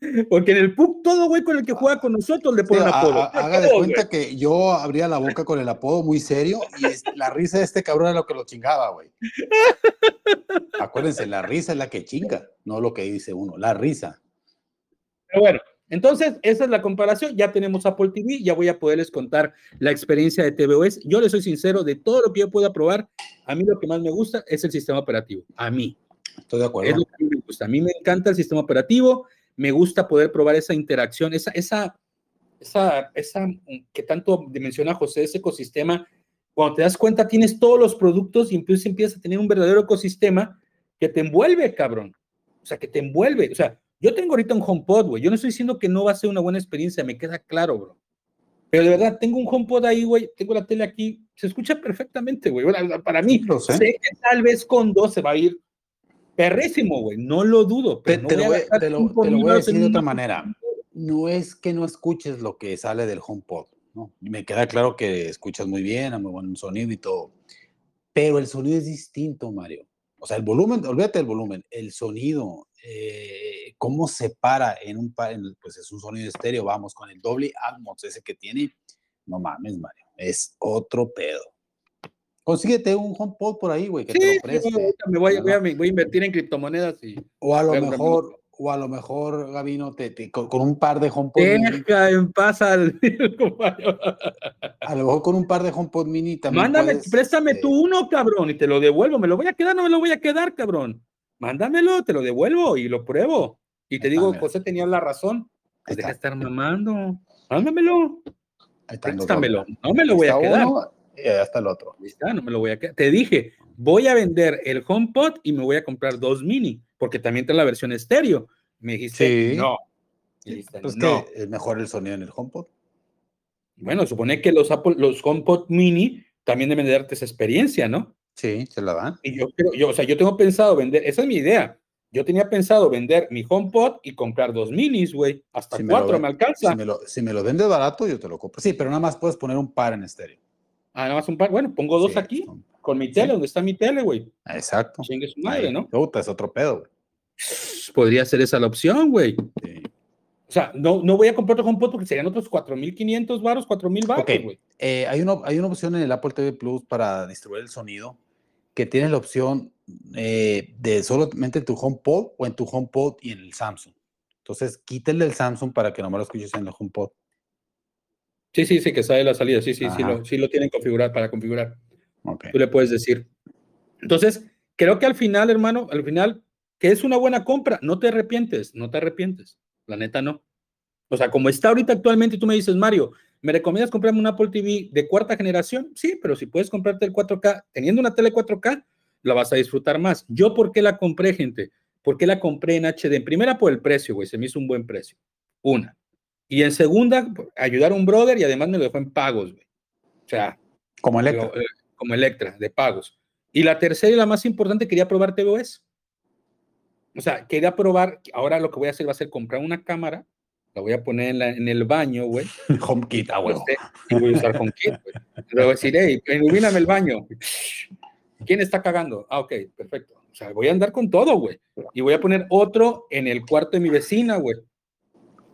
Porque en el PUC todo güey con el que juega con nosotros le pone apodo. haga de cuenta que yo abría la boca con el apodo muy serio y la risa de este cabrón es lo que lo chingaba, güey. Acuérdense, la risa es la que chinga, no lo que dice uno, la risa. Pero bueno, entonces, esa es la comparación. Ya tenemos Apple TV, ya voy a poderles contar la experiencia de tvOS. Yo les soy sincero, de todo lo que yo pueda probar, a mí lo que más me gusta es el sistema operativo. A mí. Estoy de acuerdo. Es lo que a mí me gusta. A mí me encanta el sistema operativo, me gusta poder probar esa interacción, esa, esa, esa, esa que tanto menciona José, ese ecosistema. Cuando te das cuenta, tienes todos los productos y entonces empiezas a tener un verdadero ecosistema que te envuelve, cabrón. O sea, que te envuelve. O sea, yo tengo ahorita un HomePod, güey. Yo no estoy diciendo que no va a ser una buena experiencia, me queda claro, bro. Pero de verdad, tengo un HomePod ahí, güey. Tengo la tele aquí. Se escucha perfectamente, güey. para mí, lo sé. sé. que tal vez con dos se va a ir perrísimo, güey. No lo dudo. te, lo voy, a decir de otra manera. No es que no escuches lo que sale del HomePod, ¿no? Me queda claro que escuchas muy bien, a muy buen sonido y todo. Pero el sonido es distinto, Mario. O sea, el volumen, olvídate del volumen, el sonido, eh, cómo se para en un, pues es un sonido estéreo, vamos, con el doble Atmos ese que tiene, no mames, Mario, es otro pedo. Consíguete un HomePod por ahí, güey, que te lo preste. me voy, voy, a, voy, a, invertir en criptomonedas y... O a lo mejor, o a lo mejor, Gabino, te, con, un par de HomePod Deja en paz al... a lo mejor con un par de HomePod mini también Mándame, préstame tú uno, cabrón, y te lo devuelvo. ¿Me lo voy a quedar? No me lo voy a quedar, cabrón. Mándamelo, te lo devuelvo y lo pruebo. Y te digo, José tenía la razón. Pues deja de estar mamando. Mándamelo. Préstamelo. No me lo voy a quedar y hasta el otro. no me lo voy a Te dije, voy a vender el HomePod y me voy a comprar dos mini, porque también está la versión estéreo. Me dijiste, no. pues no. es mejor el sonido en el HomePod. Bueno, supone que los, Apple, los HomePod mini también deben de darte esa experiencia, ¿no? Sí, se la dan. Y yo, yo, o sea, yo tengo pensado vender, esa es mi idea. Yo tenía pensado vender mi HomePod y comprar dos minis, güey. Hasta cuatro me, alcanza. Si me, lo, si me lo vendes barato, yo te lo compro. Sí, pero nada más puedes poner un par en estéreo. Ah, nada más un par. Bueno, pongo dos aquí, con mi tele, donde está mi tele, güey. Exacto. Chingue su madre, ¿no? Puta, es otro pedo, güey. Podría ser esa la opción, güey. O sea, no, no voy a comprar otro HomePod porque serían otros 4.500 baros, 4.000 baros, güey. Eh, hay, una, hay una opción en el Apple TV Plus para distribuir el sonido que tiene la opción eh, de solamente en tu HomePod o en tu HomePod y en el Samsung. Entonces, quítale el Samsung para que no me lo escuches en el HomePod. Sí, sí, sí, que sale la salida. Sí, sí, sí lo, sí lo tienen configurar para configurar. Tú le puedes decir. Entonces, creo que al final, hermano, al final, que es una buena compra, no te arrepientes, no te arrepientes. La neta no. O sea, como está ahorita actualmente, tú me dices, Mario, ¿me recomiendas comprarme un Apple TV de cuarta generación? Sí, pero si puedes comprarte el 4K, teniendo una tele 4K, la vas a disfrutar más. ¿Yo por qué la compré, gente? ¿Por qué la compré en HD? En primera, por el precio, güey, se me hizo un buen precio. Una. Y en segunda, ayudar a un brother y además me lo dejó en pagos, güey. O sea. Como Electra. Eh, como Electra, de pagos. Y la tercera y la más importante, quería probar TVOS. O sea, quería probar, ahora lo que voy a hacer va a ser comprar una cámara, la voy a poner en, el baño, güey. HomeKit, ah, güey. Y voy a usar HomeKit, güey. Le voy a decir, hey, ilumíname el baño. ¿Quién está cagando? Ah, ok, perfecto. O sea, voy a andar con todo, güey. Y voy a poner otro en el cuarto de mi vecina, güey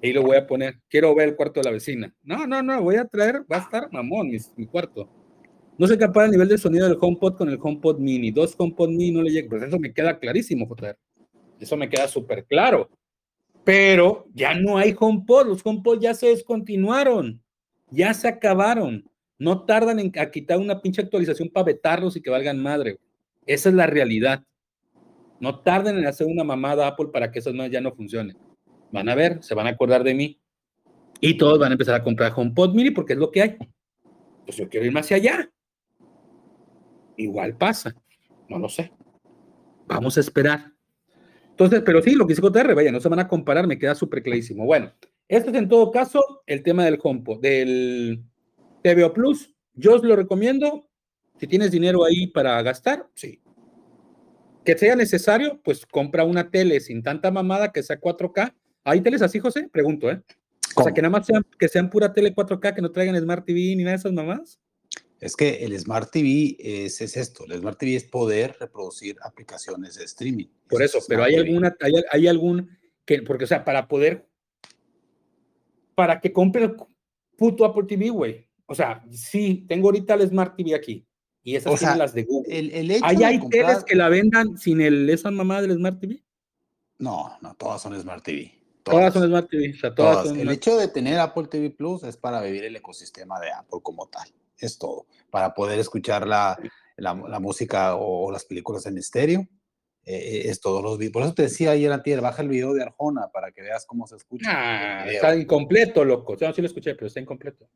ahí lo voy a poner. Quiero ver el cuarto de la vecina. No, no, no, voy a traer, va a estar mamón mi, cuarto. No se compara el nivel de sonido del HomePod con el HomePod Mini. Dos HomePod Mini no le llega. Pues eso me queda clarísimo, JR. Eso me queda súper claro. Pero ya no hay HomePod. Los HomePod ya se descontinuaron. Ya se acabaron. No tardan en quitar una pinche actualización para vetarlos y que valgan madre. Esa es la realidad. No tarden en hacer una mamada Apple para que esas más ya no funcionen van a ver, se van a acordar de mí y todos van a empezar a comprar HomePod Mini porque es lo que hay. Pues yo quiero irme hacia allá. Igual pasa, no lo sé. Vamos a esperar. Entonces, pero sí, lo que dice JR, vaya, no se van a comparar, me queda súper clarísimo. Bueno, este es en todo caso el tema del HomePod, del TVO Plus. Yo os lo recomiendo. Si tienes dinero ahí para gastar, sí. Que sea necesario, pues compra una tele sin tanta mamada que sea 4K ¿Hay teles así, José? Pregunto, ¿eh? O sea, que nada más sean, que sean pura tele 4K, que no traigan Smart TV ni nada de esas mamás. Es que el Smart TV es, esto, el Smart TV es poder reproducir aplicaciones de streaming. Por eso, pero hay alguna, hay, algún que, porque o sea, para poder, para que compre el puto Apple TV, güey. O sea, sí, tengo ahorita el Smart TV aquí. Y esas son las de Google. El, hecho ¿Hay, hay teles que la vendan sin el, esa mamá del Smart TV? No, no, todas son Smart TV. Todas, son Smart TV. todas, el hecho de tener Apple TV Plus es para vivir el ecosistema de Apple como tal. Es todo. Para poder escuchar la, la, música o, las películas en estéreo. Eh, es todos los videos. Por eso te decía ayer, Antier, baja el video de Arjona para que veas cómo se escucha. Ah, está incompleto, loco. Yo sí lo escuché, pero está incompleto.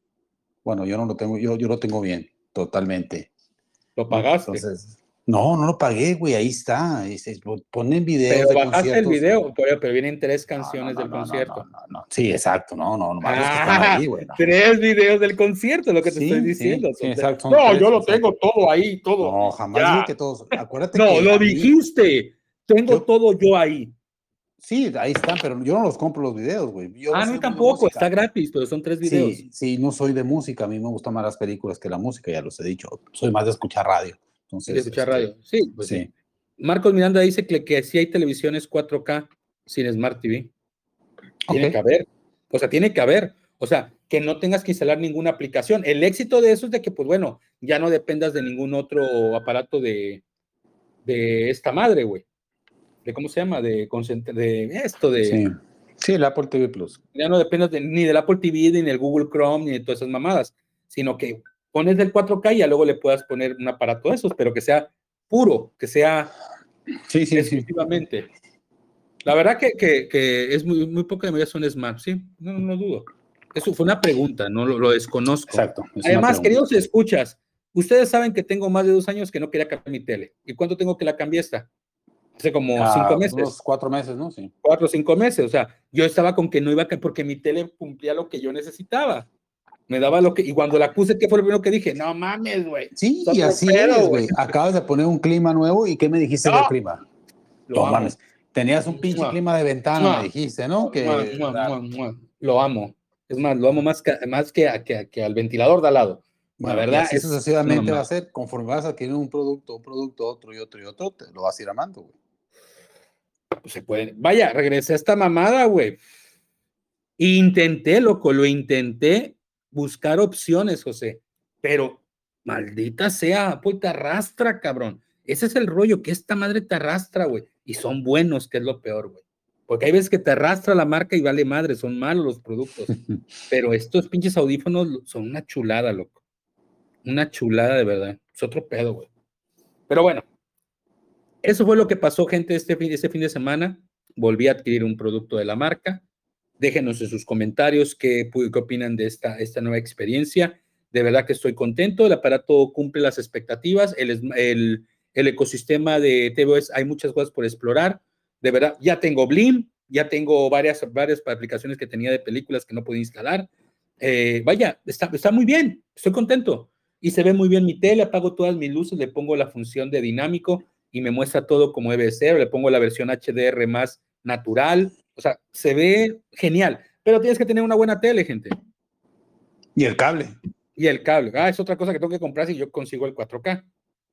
Bueno, yo no lo tengo, yo, yo lo tengo bien, totalmente. ¿Lo pagaste? Entonces, no, no lo pagué, güey, ahí está. ponen videos. Pero bajaste el video, pero, vienen tres canciones del concierto. No, no, sí, exacto, no, no, no. Ah, ahí, güey, tres videos del concierto, lo que te estoy diciendo. Sí, exacto, no, yo lo tengo todo ahí, todo. No, jamás dije que todos. Acuérdate no, lo dijiste. Tengo todo yo ahí. Sí, ahí están, pero yo no los compro los videos, güey. ah, no, tampoco, está gratis, pero son tres videos. Sí, sí, no soy de música, a mí me gustan más las películas que la música, ya los he dicho. Soy más de escuchar radio. Entonces, escuchar este, radio. Sí, pues sí. Marcos Miranda dice que, que sí hay televisiones 4K. sin Smart TV. Tiene que haber. O sea, tiene que haber. O sea, que no tengas que instalar ninguna aplicación. El éxito de eso es de que, pues bueno, ya no dependas de ningún otro aparato de, de esta madre, güey. De cómo se llama, de, de esto, de... Sí. sí, el Apple TV Plus. Ya no dependas ni del Apple TV, ni del Google Chrome, ni de todas esas mamadas, sino que pones del 4K y ya luego le puedas poner un aparato de esos, pero que sea puro, que sea sí, sí, exclusivamente. La verdad que, que, es muy, muy poca de son smart, sí, no, no, dudo. Eso fue una pregunta, no lo, desconozco. Exacto. Además, queridos escuchas, ustedes saben que tengo más de dos años que no quería cambiar mi tele. ¿Y cuánto tengo que la cambié esta? Hace como ah, cinco meses. Unos cuatro meses, ¿no? Sí. Cuatro o cinco meses. O sea, yo estaba con que no iba a porque mi tele cumplía lo que yo necesitaba. Me daba lo que. Y cuando la puse, ¿qué fue lo primero que dije? No mames, güey. Sí, y así es, güey. Acabas de poner un clima nuevo y ¿qué me dijiste del clima? no mames. Tenías un pinche clima de ventana, me dijiste, ¿no? Que, lo amo. Es más, lo amo más que, más que, que, al ventilador de al lado. la verdad, eso sucesivamente va a ser, conforme vas a adquirir un producto, un producto, otro y otro y otro, te lo vas a ir amando, güey. Pues se puede. Vaya, regresé a esta mamada, güey. Intenté, loco, lo intenté buscar opciones, José, pero maldita sea, pues te arrastra, cabrón. Ese es el rollo, que esta madre te arrastra, güey. Y son buenos, que es lo peor, güey. Porque hay veces que te arrastra la marca y vale madre, son malos los productos. Pero estos pinches audífonos son una chulada, loco. Una chulada de verdad. Es otro pedo, güey. Pero bueno, eso fue lo que pasó, gente, este fin, este fin de semana. Volví a adquirir un producto de la marca. Déjenos en sus comentarios qué, qué opinan de esta, esta nueva experiencia. De verdad que estoy contento. El aparato cumple las expectativas. El, el, ecosistema de TVOS, hay muchas cosas por explorar de verdad, ya tengo Blim, ya tengo varias, varias aplicaciones que tenía de películas que no podía instalar. Eh, vaya, está, está muy bien, estoy contento. Y se ve muy bien mi tele, apago todas mis luces, le pongo la función de dinámico y me muestra todo como debe ser, le pongo la versión HDR más natural, o sea, se ve genial, pero tienes que tener una buena tele, gente. Y el cable. Y el cable. Ah, es otra cosa que tengo que comprar si yo consigo el 4K.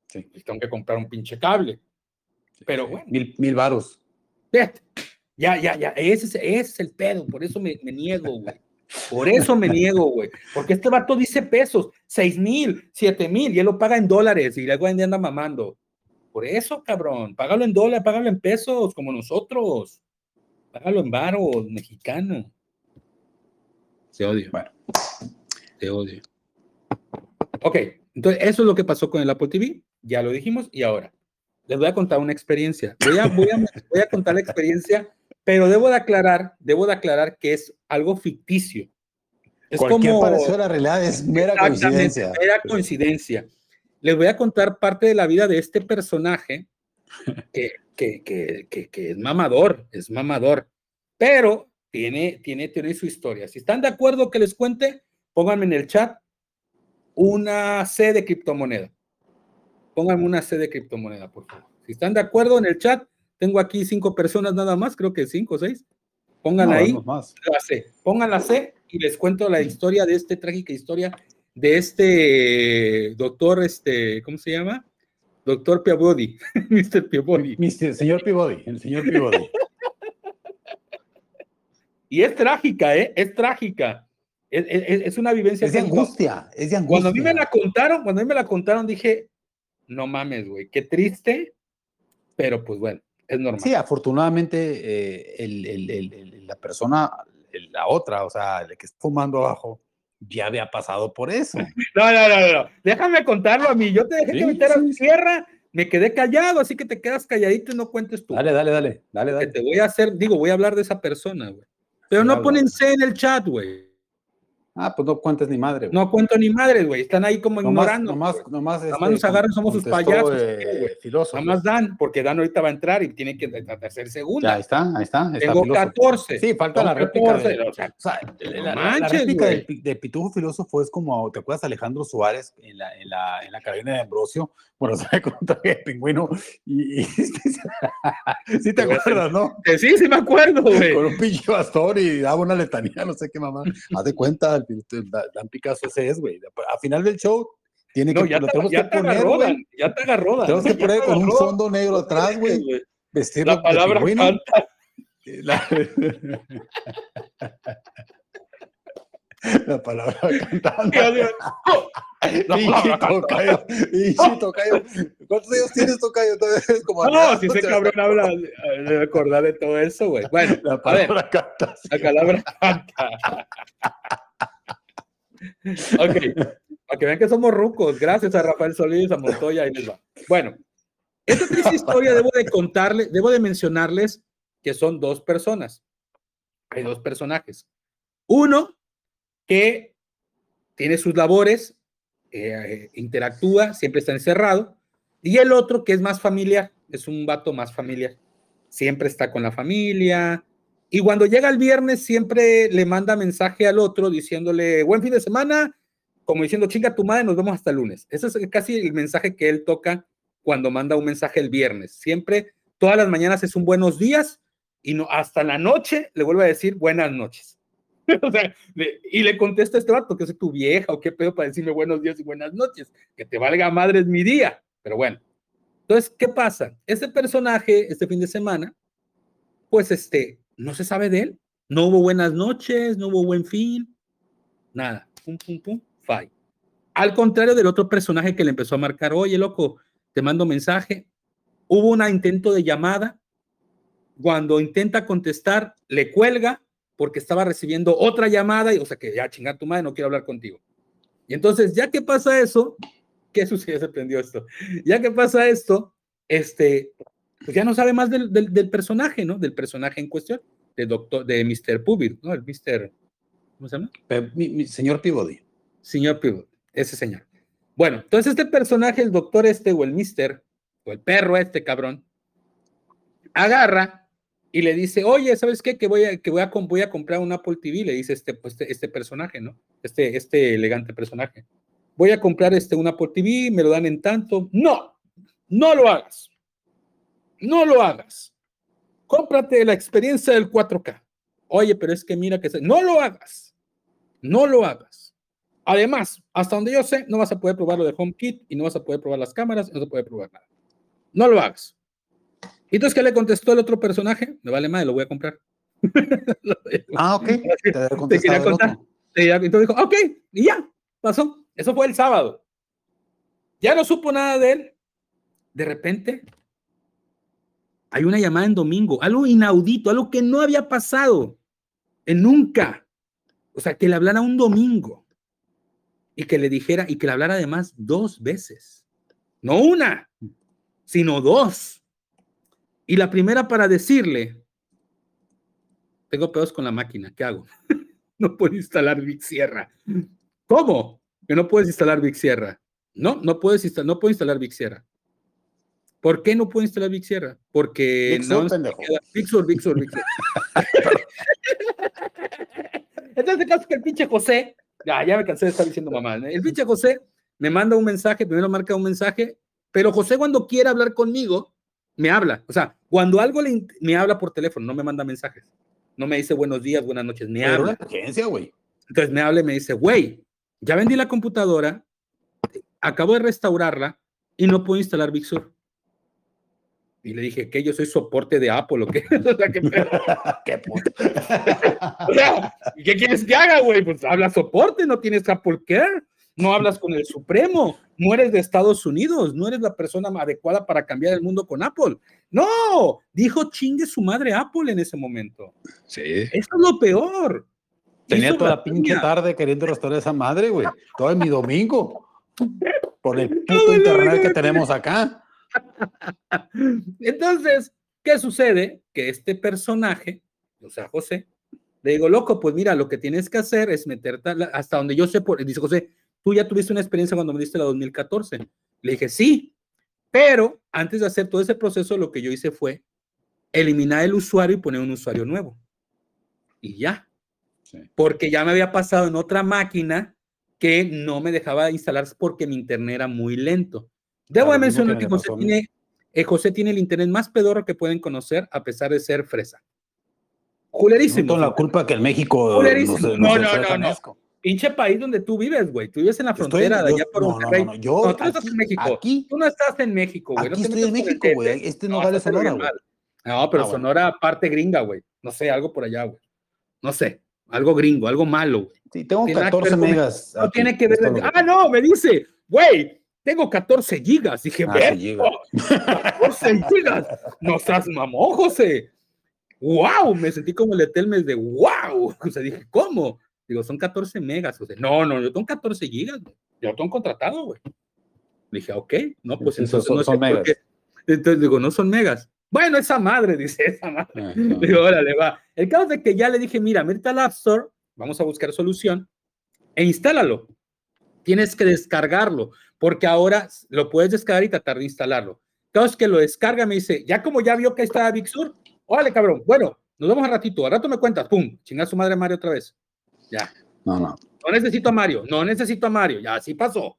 Sí. tengo que comprar un pinche cable. Pero bueno. Mil, mil varos. Ya, ya, ya, ese, es el pedo, por eso me, niego, güey. Por eso me niego, güey. Porque este vato dice pesos, seis mil, siete mil, y él lo paga en dólares y luego anda mamando. Por eso, cabrón, págalo en dólares, págalo en pesos, como nosotros. Págalo en varos, mexicano. Te odio. Bueno. Te odio. Ok, entonces eso es lo que pasó con el Apple TV, ya lo dijimos, y ahora, les voy a contar una experiencia. Voy a, voy a, contar la experiencia, pero debo de aclarar, debo de aclarar que es algo ficticio. Es Cualquier como, parecido la realidad es mera coincidencia. Mera coincidencia. Les voy a contar parte de la vida de este personaje que, que, que, que, es mamador, es mamador, pero tiene, tiene, tiene su historia. Si están de acuerdo que les cuente, pónganme en el chat una C de criptomoneda. Pónganme una C de criptomoneda, por favor. Si están de acuerdo en el chat, tengo aquí cinco personas nada más, creo que cinco o seis. Pongan ahí la C. Pongan la C y les cuento la historia de esta trágica historia de este doctor, este, ¿cómo se llama? Doctor Piabodi, Mr. Piabodi. Mr. Señor Piabodi, el señor Piabodi. y es trágica, ¿eh? Es trágica. Es, es, una vivencia. Es de angustia, es de angustia. Cuando a mí me la contaron, cuando a mí me la contaron, dije, no mames, güey, qué triste, pero pues bueno, es normal. Sí, afortunadamente eh, el, el, el, la persona, la otra, o sea, el que está fumando abajo, ya había pasado por eso. No, no, no, no, déjame contarlo a mí, yo te dejé que meter a tierra, me quedé callado, así que te quedas calladito y no cuentes tú. Dale, dale, dale, dale, dale. te voy a hacer, digo, voy a hablar de esa persona, güey. Pero no ponen C en el chat, güey. Ah, pues no cuentes ni madre. No cuento ni madre, güey. Están ahí como ignorando. Nomás, nomás, nomás nos este, agarran, somos sus payasos. Eh, nomás dan, porque Dan ahorita va a entrar y tiene que hacer segunda. Ya, ahí está, ahí está. Tengo 14. Sí, falta la réplica. de, o sea, la, réplica de, Pitufo Filósofo es como, ¿te acuerdas Alejandro Suárez en la, en la, en la cabina de Ambrosio? Bueno, se contra el pingüino y, sí te acuerdas, ¿no? Sí, sí me acuerdo, güey. Con un pinche bastón y daba una letanía, no sé qué mamá. Haz de cuenta, Dan Picasso ese es, güey. A final del show tiene que, ya lo tenemos que poner. Ya te agarró, Tenemos que poner con un fondo negro atrás, güey. Vestirlo La palabra canta. La, la palabra cantante. La palabra tocayo. Tocayo. ¿Cuántos años tienes, tocayo? Entonces, como No, si ese cabrón habla de de recordar de todo eso, güey. Bueno, La a ver, palabra canta. la palabra canta. Ok, para que vean que somos rucos, gracias a Rafael Solís, a Montoya, ahí les va. Bueno, esta triste historia debo de contarle, debo de mencionarles que son dos personas. Hay dos personajes. Uno que tiene sus labores, eh, interactúa, siempre está encerrado, y el otro que es más familiar, es un vato más familiar. Siempre está con la familia, y cuando llega el viernes siempre le manda mensaje al otro diciéndole, buen fin de semana, como diciendo, chinga tu madre, nos vemos hasta el lunes. Ese es casi el mensaje que él toca cuando manda un mensaje el viernes. Siempre, todas las mañanas es un buenos días y no, hasta la noche le vuelve a decir buenas noches. o sea, y le contesta este vato, que es tu vieja o qué pedo para decirme buenos días y buenas noches, que te valga madre es mi día. Pero bueno, entonces, ¿qué pasa? Este personaje, este fin de semana, pues este, no se sabe de él. No hubo buenas noches, no hubo buen fin, nada. Pum, pum, pum, fine. Al contrario del otro personaje que le empezó a marcar, oye, loco, te mando mensaje. Hubo un intento de llamada. Cuando intenta contestar, le cuelga porque estaba recibiendo otra llamada y, o sea, que ya chingar tu madre, no quiero hablar contigo. Y entonces, ya que pasa eso, ¿qué sucede? Se prendió esto. Ya que pasa esto, este, pues ya no sabe más del, del, del personaje, ¿no? Del personaje en cuestión, de doctor, de Mr. Pubit, ¿no? El Mr. ¿Cómo se llama? Pe- mi- mi señor Peabody. Señor Pivot, ese señor. Bueno, entonces este personaje, el doctor este o el mister, o el perro este cabrón, agarra y le dice, oye, ¿sabes qué? Que voy a, que voy a, voy a comprar un Apple TV, le dice este, pues, este, este personaje, ¿no? Este, este elegante personaje. Voy a comprar este, un Apple TV, me lo dan en tanto. No, no lo hagas. No lo hagas. Cómprate la experiencia del 4K. Oye, pero es que mira que... se- No lo hagas. No lo hagas. Además, hasta donde yo sé, no vas a poder probar lo de HomeKit y no vas a poder probar las cámaras, no se puede probar nada. No lo hagas. ¿Y entonces qué le contestó el otro personaje? Me vale madre, lo voy a comprar. Ah, ok. Te Te quería contar. entonces dijo, ok, y ya, pasó. Eso fue el sábado. Ya no supo nada de él. De repente, hay una llamada en domingo, algo inaudito, algo que no había pasado en nunca. O sea, que le hablara un domingo y que le dijera, y que le hablara además dos veces. No una, sino dos. Y la primera para decirle, tengo pedos con la máquina, ¿qué hago? no puedo instalar Big Sierra. ¿Cómo? Que no puedes instalar Big Sierra. No, no puedes instalar, no puedo instalar Big Sierra. ¿Por qué no puedo instalar Big Sierra? Porque Big Sur, no pendejo. Big Sur, Big Sur, Big Sur. Entonces, el caso que el pinche José, ya, ya me cansé de estar diciendo mamá, el pinche José me manda un mensaje, primero marca un mensaje, pero José cuando quiere hablar conmigo, me habla. O sea, cuando algo le, me habla por teléfono, no me manda mensajes. No me dice buenos días, buenas noches, me una habla. emergencia, güey. Entonces me habla y me dice, güey, ya vendí la computadora, acabo de restaurarla y no puedo instalar Big Sur. Y le dije, ¿qué? Yo soy soporte de Apple, ¿o qué? O sea, ¿qué? Qué puto. O sea, ¿y ¿qué quieres que haga, güey? Pues habla soporte, no tienes Apple Care, no hablas con el Supremo, no eres de Estados Unidos, no eres la persona adecuada para cambiar el mundo con Apple. No, dijo chingue su madre Apple en ese momento. Sí. Eso es lo peor. Tenía Hizo toda la pinche tarde queriendo restaurar esa madre, güey. Todo mi domingo. Por el puto internet que tenemos acá. Entonces, ¿qué sucede? Que este personaje, o sea, José, le digo, loco, pues mira, lo que tienes que hacer es meterte hasta donde yo sé, por, dice José, tú ya tuviste una experiencia cuando me diste la 2014. Le dije, sí, pero antes de hacer todo ese proceso, lo que yo hice fue eliminar el usuario y poner un usuario nuevo. Y ya. Sí. Porque ya me había pasado en otra máquina que no me dejaba instalar porque mi internet era muy lento. Debo de que mencionar me que José tiene, eh, José tiene el internet más pedorro que pueden conocer a pesar de ser fresa. No Culerísimo. tengo la culpa que en México Culerísimo. no se- No, no, no, no. Pinche país donde tú vives, güey. Tú vives en la Estoy frontera de yo- allá por no, Monterrey. no, no, yo No, tú no estás aquí- en México. aquí- Tú no estás en México, güey. Aquí estoy en con México, güey. Este No, vale Sonora, güey. No, pero Ah, bueno. Sonora parte gringa, güey. No sé, algo por allá, güey. No sé, algo gringo, algo malo, güey. Sí, tengo Tiene nada que 14 ver con- megas. No aquí, tiene que ver. Ah, no, me dice, güey, tengo 14 gigas. Dije, Ah, "Verga, sí llega. 14 gigas. No seas mamón, José. ¡Wow! Me sentí como el Etelmes de wow. O sea, dije, ¿cómo? Digo, son 14 megas. José. No, no, yo tengo 14 gigas. Yo lo tengo contratado, güey. Dije, ok, no, pues entonces son- no sé son por megas. qué. Entonces digo, no son megas. Bueno, esa madre, dice esa madre. Ajá. Digo, órale, va. El caso es que ya le dije, mira, mete al App Store, vamos a buscar solución e instálalo. Tienes que descargarlo, porque ahora lo puedes descargar y tratar de instalarlo. Entonces que lo descarga, me dice, ya como ya vio que está Big Sur, órale, cabrón, bueno, nos vemos al ratito, al rato me cuentas, pum, chinga su madre Mario otra vez. Ya, No, no. no necesito a Mario, no necesito a Mario, ya, así pasó.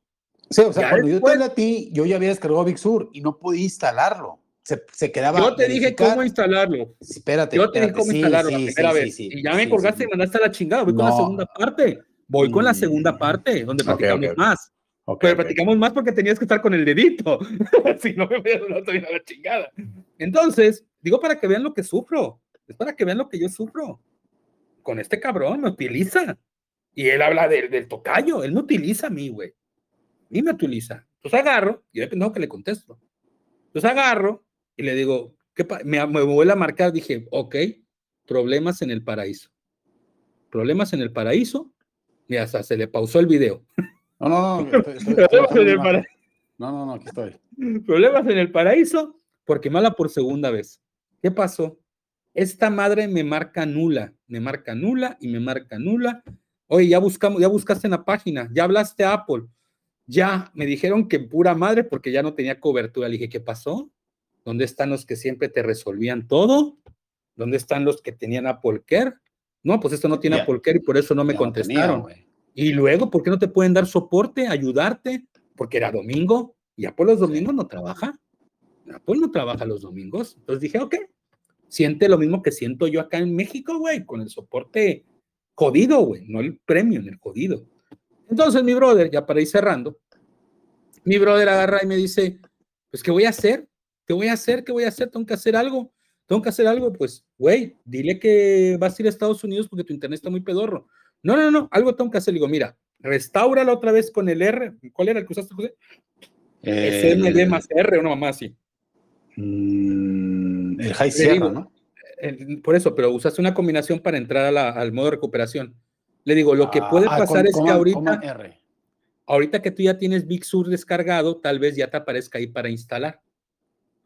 Sí, o sea, Ya cuando yo te a ti, yo ya había descargado Big Sur y no podía instalarlo. Se, se quedaba. Yo te dije cómo instalarlo. Espérate. Yo te dije cómo Sí, instalarlo la primera sí, vez. y ya me colgaste y mandaste a la chingada. Voy con la segunda parte. Voy con la Mm. segunda parte, donde platicamos ok, ok. más. Ok, Pero platicamos más porque tenías que estar con el dedito. si no me voy a a la chingada. Entonces, digo para que vean lo que sufro. Es para que vean lo que yo sufro. Con este cabrón me utiliza. Y él habla del, del tocayo. Él me utiliza a mí, güey. A mí me utiliza. Entonces agarro, y yo pendejo que le contesto. Entonces agarro y le digo, ¿qué me, me vuelve a marcar. Dije, ok, problemas en el paraíso. Problemas en el paraíso. Y hasta se le pausó el video. No, no, no. estoy- estoy- estoy Problemas bajando en el una- paraíso. No, no, no, aquí estoy. Problemas en el paraíso porque mala por segunda vez. ¿Qué pasó? Esta madre me marca nula, me marca nula y me marca nula. Oye, ya buscamos, ya buscaste en la página, ya hablaste a Apple. Ya me dijeron que pura madre porque ya no tenía cobertura. Le dije, ¿qué pasó? ¿Dónde están los que siempre te resolvían todo? ¿Dónde están los que tenían Apple Care? No, pues esto no tiene Ya. Apple Care y por eso no me Ya no tenía, contestaron. güey. Y luego, ¿por qué no te pueden dar soporte, ayudarte? Porque era domingo y Apple los domingos no trabaja. Apple no trabaja los domingos. Entonces dije, ok, siente lo mismo que siento yo acá en México, güey, con el soporte jodido, güey, no el premio, en el jodido. Entonces mi brother, ya para ir cerrando, mi brother agarra y me dice, pues, ¿qué voy a hacer? ¿Qué voy a hacer? ¿Qué voy a hacer? Tengo que hacer algo. Tengo que hacer algo, pues, güey, dile que vas a ir a Estados Unidos porque tu internet está muy pedorro. No, no, no, algo tengo que hacer. Le digo, mira, restáuralo otra vez con el R. ¿Cuál era el que usaste, José? SMD El, más R, una mamá así. mm, el High Sierra, digo, ¿no? Eh, Por eso, pero usaste una combinación para entrar a la- al modo de recuperación. Le digo, lo que puede Ah, pasar con- es que ahorita, R. ahorita que tú ya tienes Big Sur descargado, tal vez ya te aparezca ahí para instalar.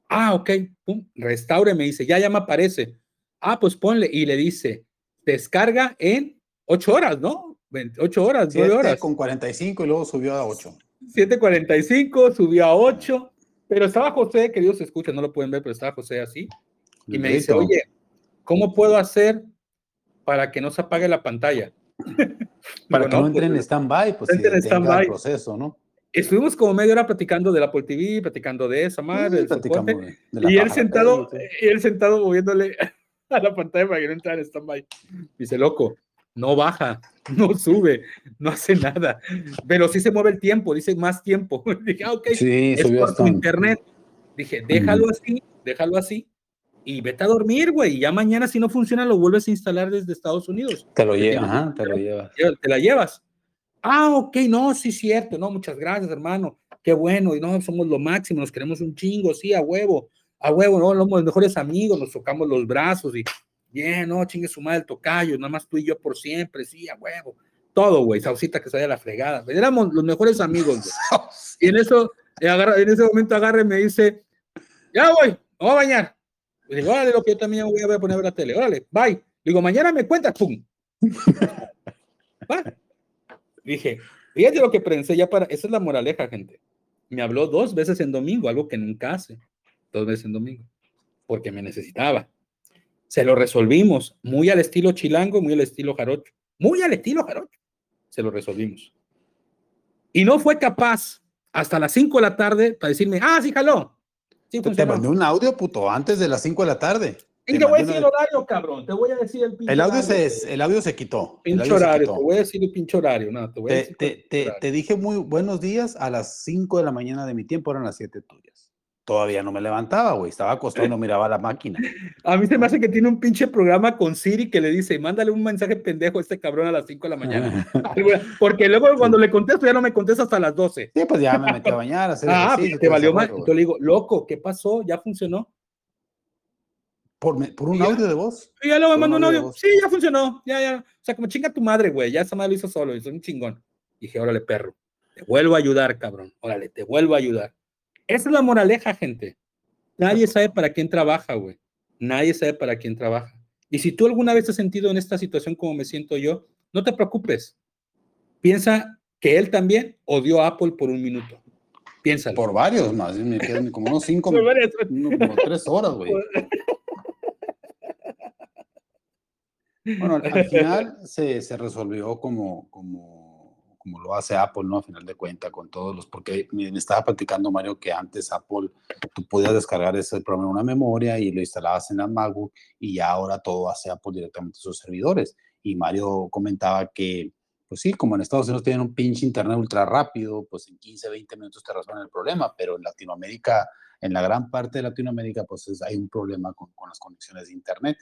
Ah, ok, pum, restaure, me dice, ya, ya me aparece. Ah, pues ponle, y le dice, descarga en ocho horas, ¿no? 28 horas, nueve Siete horas. con 45 y luego subió a 8. 7.45, subió a 8, pero estaba José, que Dios escucha, no lo pueden ver, pero estaba José así, y me dice, oye, ¿cómo puedo hacer para que no se apague la pantalla? Para Digo, que no, no, entre en pues, stand-by, pues entre en detenga stand-by. el proceso, ¿no? Estuvimos como media hora platicando del Apple TV, platicando de esa madre, Sí, de- de y él sentado, y él sentado moviéndole a la pantalla para que no entrara en stand-by. Dice, loco, no baja, no sube, no hace nada, pero sí se mueve el tiempo, dice más tiempo. Dije, ah, ok, Sí, es subió por tu internet. Dije, déjalo así, déjalo así, y vete a dormir, güey, y ya mañana si no funciona lo vuelves a instalar desde Estados Unidos. Te lo Te lleva, tienes ajá, te lo lleva. Lleva- Te la llevas. Ah, ok, no, sí, cierto, no, muchas gracias, hermano, qué bueno, y no, somos lo máximo, nos queremos un chingo, sí, a huevo, a huevo, no, somos los mejores amigos, nos tocamos los brazos y, bien, no, chingue su madre el tocayo, nada más tú y yo por siempre, sí, a huevo, todo, güey, Saucita que se vaya la fregada, éramos los mejores amigos, güey. Y en eso, eh, en ese momento agarra y me dice, ya voy, me voy a bañar. Le digo, órale, lo que yo también voy a poner a ver la tele, órale, bye. Le digo, mañana me cuentas, pum. Va. Dije, fíjate lo que pensé ya para, esa es la moraleja, gente. Me habló dos veces en domingo, algo que nunca hace, dos veces en domingo, porque me necesitaba. Se lo resolvimos, muy al estilo chilango, muy al estilo jarocho, muy al estilo jarocho. Se lo resolvimos. Y no fue capaz hasta las 5 de la tarde para decirme, ah, sí, jaló. Sí, Te, mandé un audio, puto, antes de las 5 de la tarde. Y te te voy a decir el horario, cabrón. Te voy a decir el pinche El audio, horario. se, el audio se quitó. Pinche horario, quitó. te voy a decir el pinche horario. No, te voy a Te, decir te- horario. te dije muy buenos días a las 5 de la mañana de mi tiempo, eran las 7 tuyas. Todavía no me levantaba, güey. Estaba acostado y no miraba la máquina. A mí se me hace que tiene un pinche programa con Siri que le dice, mándale un mensaje pendejo a este cabrón a las 5 de la mañana. Porque luego cuando le contesto ya no me contesta hasta las 12. Sí, pues ya me metí a bañar. A hacer ah, ejercicio, te valió rollo, Entonces le digo, loco, ¿qué pasó? ¿Ya funcionó? Por, me- por un Ya. audio de voz. Y ya Por mandó un audio. Sí, ya funcionó. Ya, ya. O sea, como chinga tu madre, güey. Ya esa madre lo hizo solo. Soy un chingón. Dije, órale, perro. Te vuelvo a ayudar, cabrón. Órale, te vuelvo a ayudar. Esa es la moraleja, gente. Nadie sabe para quién trabaja, güey. Nadie sabe para quién trabaja. Y si tú alguna vez te has sentido en esta situación como me siento yo, no te preocupes. Piensa que él también odió a Apple por un minuto. Piénsalo. Por varios más. Me quedan como unos cinco, uno- como tres horas, güey. Bueno, al, al final se, se resolvió como, como, como lo hace Apple, ¿no? A final de cuentas, con todos los, porque me, estaba platicando Mario que antes Apple, tú podías descargar ese programa en una memoria y lo instalabas en la MacBook y ya ahora todo hace Apple directamente en sus servidores. Y Mario comentaba que, pues sí, como en Estados Unidos tienen un pinche internet ultra rápido, pues en 15, 20 minutos te resuelven el problema, pero en Latinoamérica, en la gran parte de Latinoamérica, pues es- hay un problema con, con las conexiones de internet.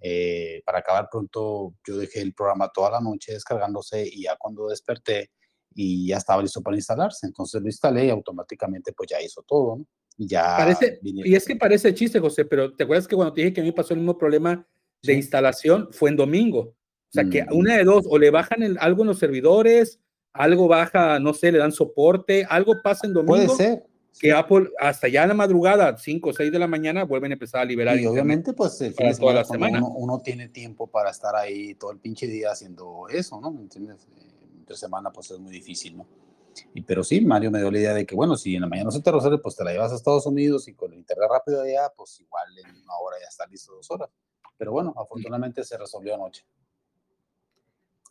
Eh, para acabar pronto, yo dejé el programa toda la noche descargándose y ya cuando desperté y ya estaba listo para instalarse, entonces lo instalé y automáticamente pues ya hizo todo, ¿no? Ya Parece, y es que parece chiste, José, pero ¿te acuerdas que cuando te dije que a mí pasó el mismo problema de Sí. instalación fue en domingo? O sea, que Mm. una de dos, o le bajan el- algo en los servidores, algo baja, no sé, le dan soporte, algo pasa en domingo. puede ser. Que Apple, hasta ya en la madrugada, 5 o 6 de la mañana, vuelven a empezar a liberar. Y obviamente, pues el fin de toda semana, la semana. Uno, uno tiene tiempo para estar ahí todo el pinche día haciendo eso, ¿no? ¿Me entiendes? Eh, Entre semana, pues es muy difícil, ¿no? Y, pero sí, Mario me dio la idea de que, bueno, si en la mañana no se te resuelve, pues te la llevas a Estados Unidos y con el internet rápido allá, pues igual en una hora ya está listo, dos horas. Pero bueno, afortunadamente se resolvió anoche.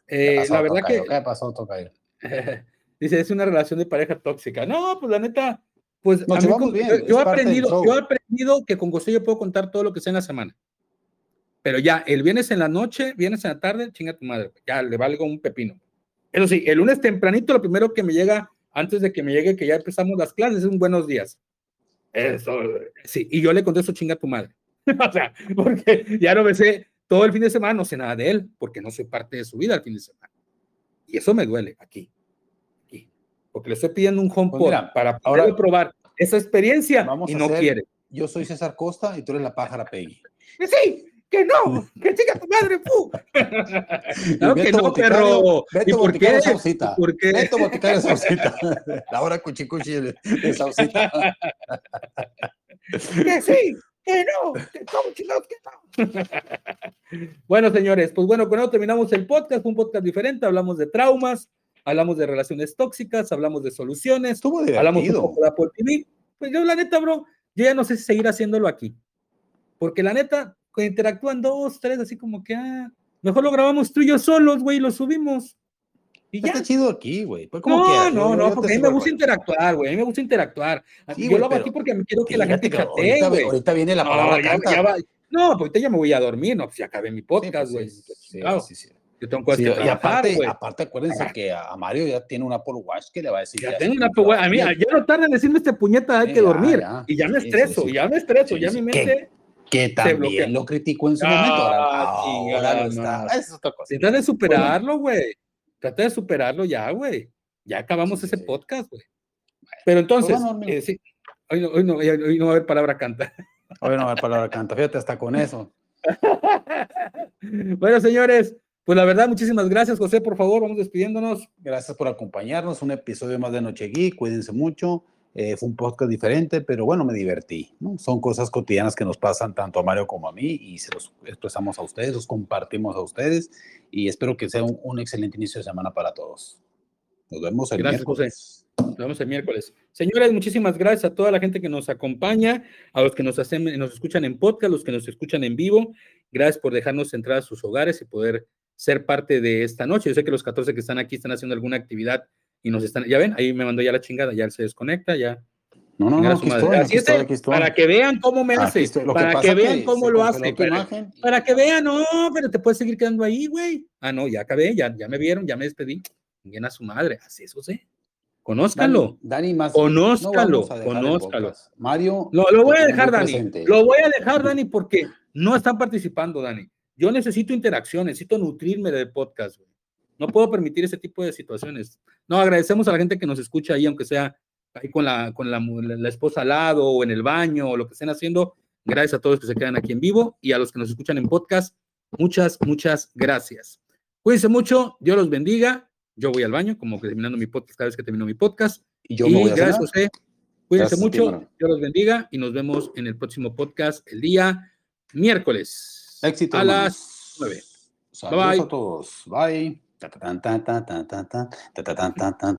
¿Qué Eh, la verdad tocayo? que ¿Qué pasó, Tocayo? dice, es una relación de pareja tóxica. No, pues la neta, pues Nos a mí llevamos con- bien, yo, he aprendido, yo he aprendido que con José yo puedo contar todo lo que sea en la semana. Pero ya, el viernes en la noche, viernes en la tarde, chinga tu madre, ya le valgo un pepino. Eso sí, el lunes tempranito, lo primero que me llega, antes de que me llegue, que ya empezamos las clases, es un buenos días. Eso, sí, y yo le contesto chinga tu madre. o sea, porque ya no me sé, todo el fin de semana no sé nada de él, porque no soy parte de su vida el fin de semana. Y eso me duele aquí. Porque le estoy pidiendo un HomePod Pues mira, para ahora- poder probar esa experiencia Vamos y no hacer- quiere. Yo soy César Costa y tú eres la pájara Peggy. Que sí, que no, que chinga tu madre, pu. Claro que no, perro. ¿Y por qué? Sausita. ¿Por qué? Beto Boticario Sausita. La hora cuchicuchi de, de Sausita. que sí, que no, que como chingados que no. bueno, señores, pues bueno, con eso terminamos el podcast, un podcast diferente, hablamos de traumas, hablamos de relaciones tóxicas, hablamos de soluciones, hablamos un poco de Apple TV. Pues yo, la neta, bro, yo ya no sé si seguir haciéndolo aquí. Porque la neta, interactúan dos, tres, así como que, ah, mejor lo grabamos tú y yo solos, güey, y lo subimos. Y ya. Está chido aquí, güey. Pues No, quieras, no, no, porque a mí me gusta interactuar, güey. A mí me gusta interactuar. Sí, yo lo hago aquí porque quiero que la gente chatee, ahorita, güey. ahorita viene la No, palabra ya- canta. ya va- No, pues ahorita ya me voy a dormir, no, pues ya acabé mi Sí, podcast, pues, güey. sí, sí, Chingado. sí, sí. Yo tengo cosas Sí, que y aparte, aparte, acuérdense que a Mario ya tiene un Apple Watch que le va a decir. Ya tengo una, mucho güey, a mí, ya no tarda en decirme este puñeta, hay Sí, que dormir. ya. Y ya me estreso, sí. ya me estreso, ya mi mente. Que también lo criticó en su Ah, momento. Ahora, ahora lo está. Esa es otra cosa. Trata de superarlo, güey. Trata de superarlo ya, güey. Ya acabamos ese podcast, güey. Pero entonces, Pues bueno, eh, sí, hoy, no, hoy, no, hoy no va a haber palabra canta. Hoy no va a haber palabra canta. Fíjate, hasta con eso. bueno, señores, pues la verdad, muchísimas gracias, José. Por favor, vamos despidiéndonos. Gracias por acompañarnos. Un episodio más de Noche Geek. Cuídense mucho. Eh, fue un podcast diferente, pero bueno, me divertí. ¿no? Son cosas cotidianas que nos pasan tanto a Mario como a mí y se los expresamos a ustedes, los compartimos a ustedes y espero que sea un, un excelente inicio de semana para todos. Nos vemos el Gracias, miércoles. Nos vemos el miércoles. Señores, muchísimas gracias a toda la gente que nos acompaña, a los que nos, hacen, nos escuchan en podcast, los que nos escuchan en vivo. Gracias por dejarnos entrar a sus hogares y poder ser parte de esta noche. Yo sé que los 14 que están aquí están haciendo alguna actividad y nos están, ya ven, ahí me mandó ya la chingada, ya se desconecta, ya. No, no, no, aquí estoy, aquí es, estoy, aquí estoy. para que vean cómo me hace, estoy. Lo para que vean cómo lo hace, para, que vean, no, pero te puedes seguir quedando ahí, güey. Ah, no, ya acabé, ya, ya me vieron, ya me despedí. Bien a su madre, así eso sé. Conózcalo. Dani, más. Conózcalo, conózcalo. Mario. No, lo voy a dejar, Dani. Lo voy a dejar, Dani, porque no están participando, Dani. Yo necesito interacción, necesito nutrirme del podcast. No puedo permitir ese tipo de situaciones. No, agradecemos a la gente que nos escucha ahí, aunque sea ahí con la, con la, la esposa al lado o en el baño o lo que estén haciendo. Gracias a todos los que se quedan aquí en vivo y a los que nos escuchan en podcast. Muchas, muchas gracias. Cuídense mucho, Dios los bendiga. Yo voy al baño, como que terminando mi podcast cada vez que termino mi podcast. Y yo me voy a gracias, José. Cuídense mucho, Dios los bendiga y nos vemos en el próximo podcast el día miércoles. Éxito. A las 9. Saludos a todos. Bye.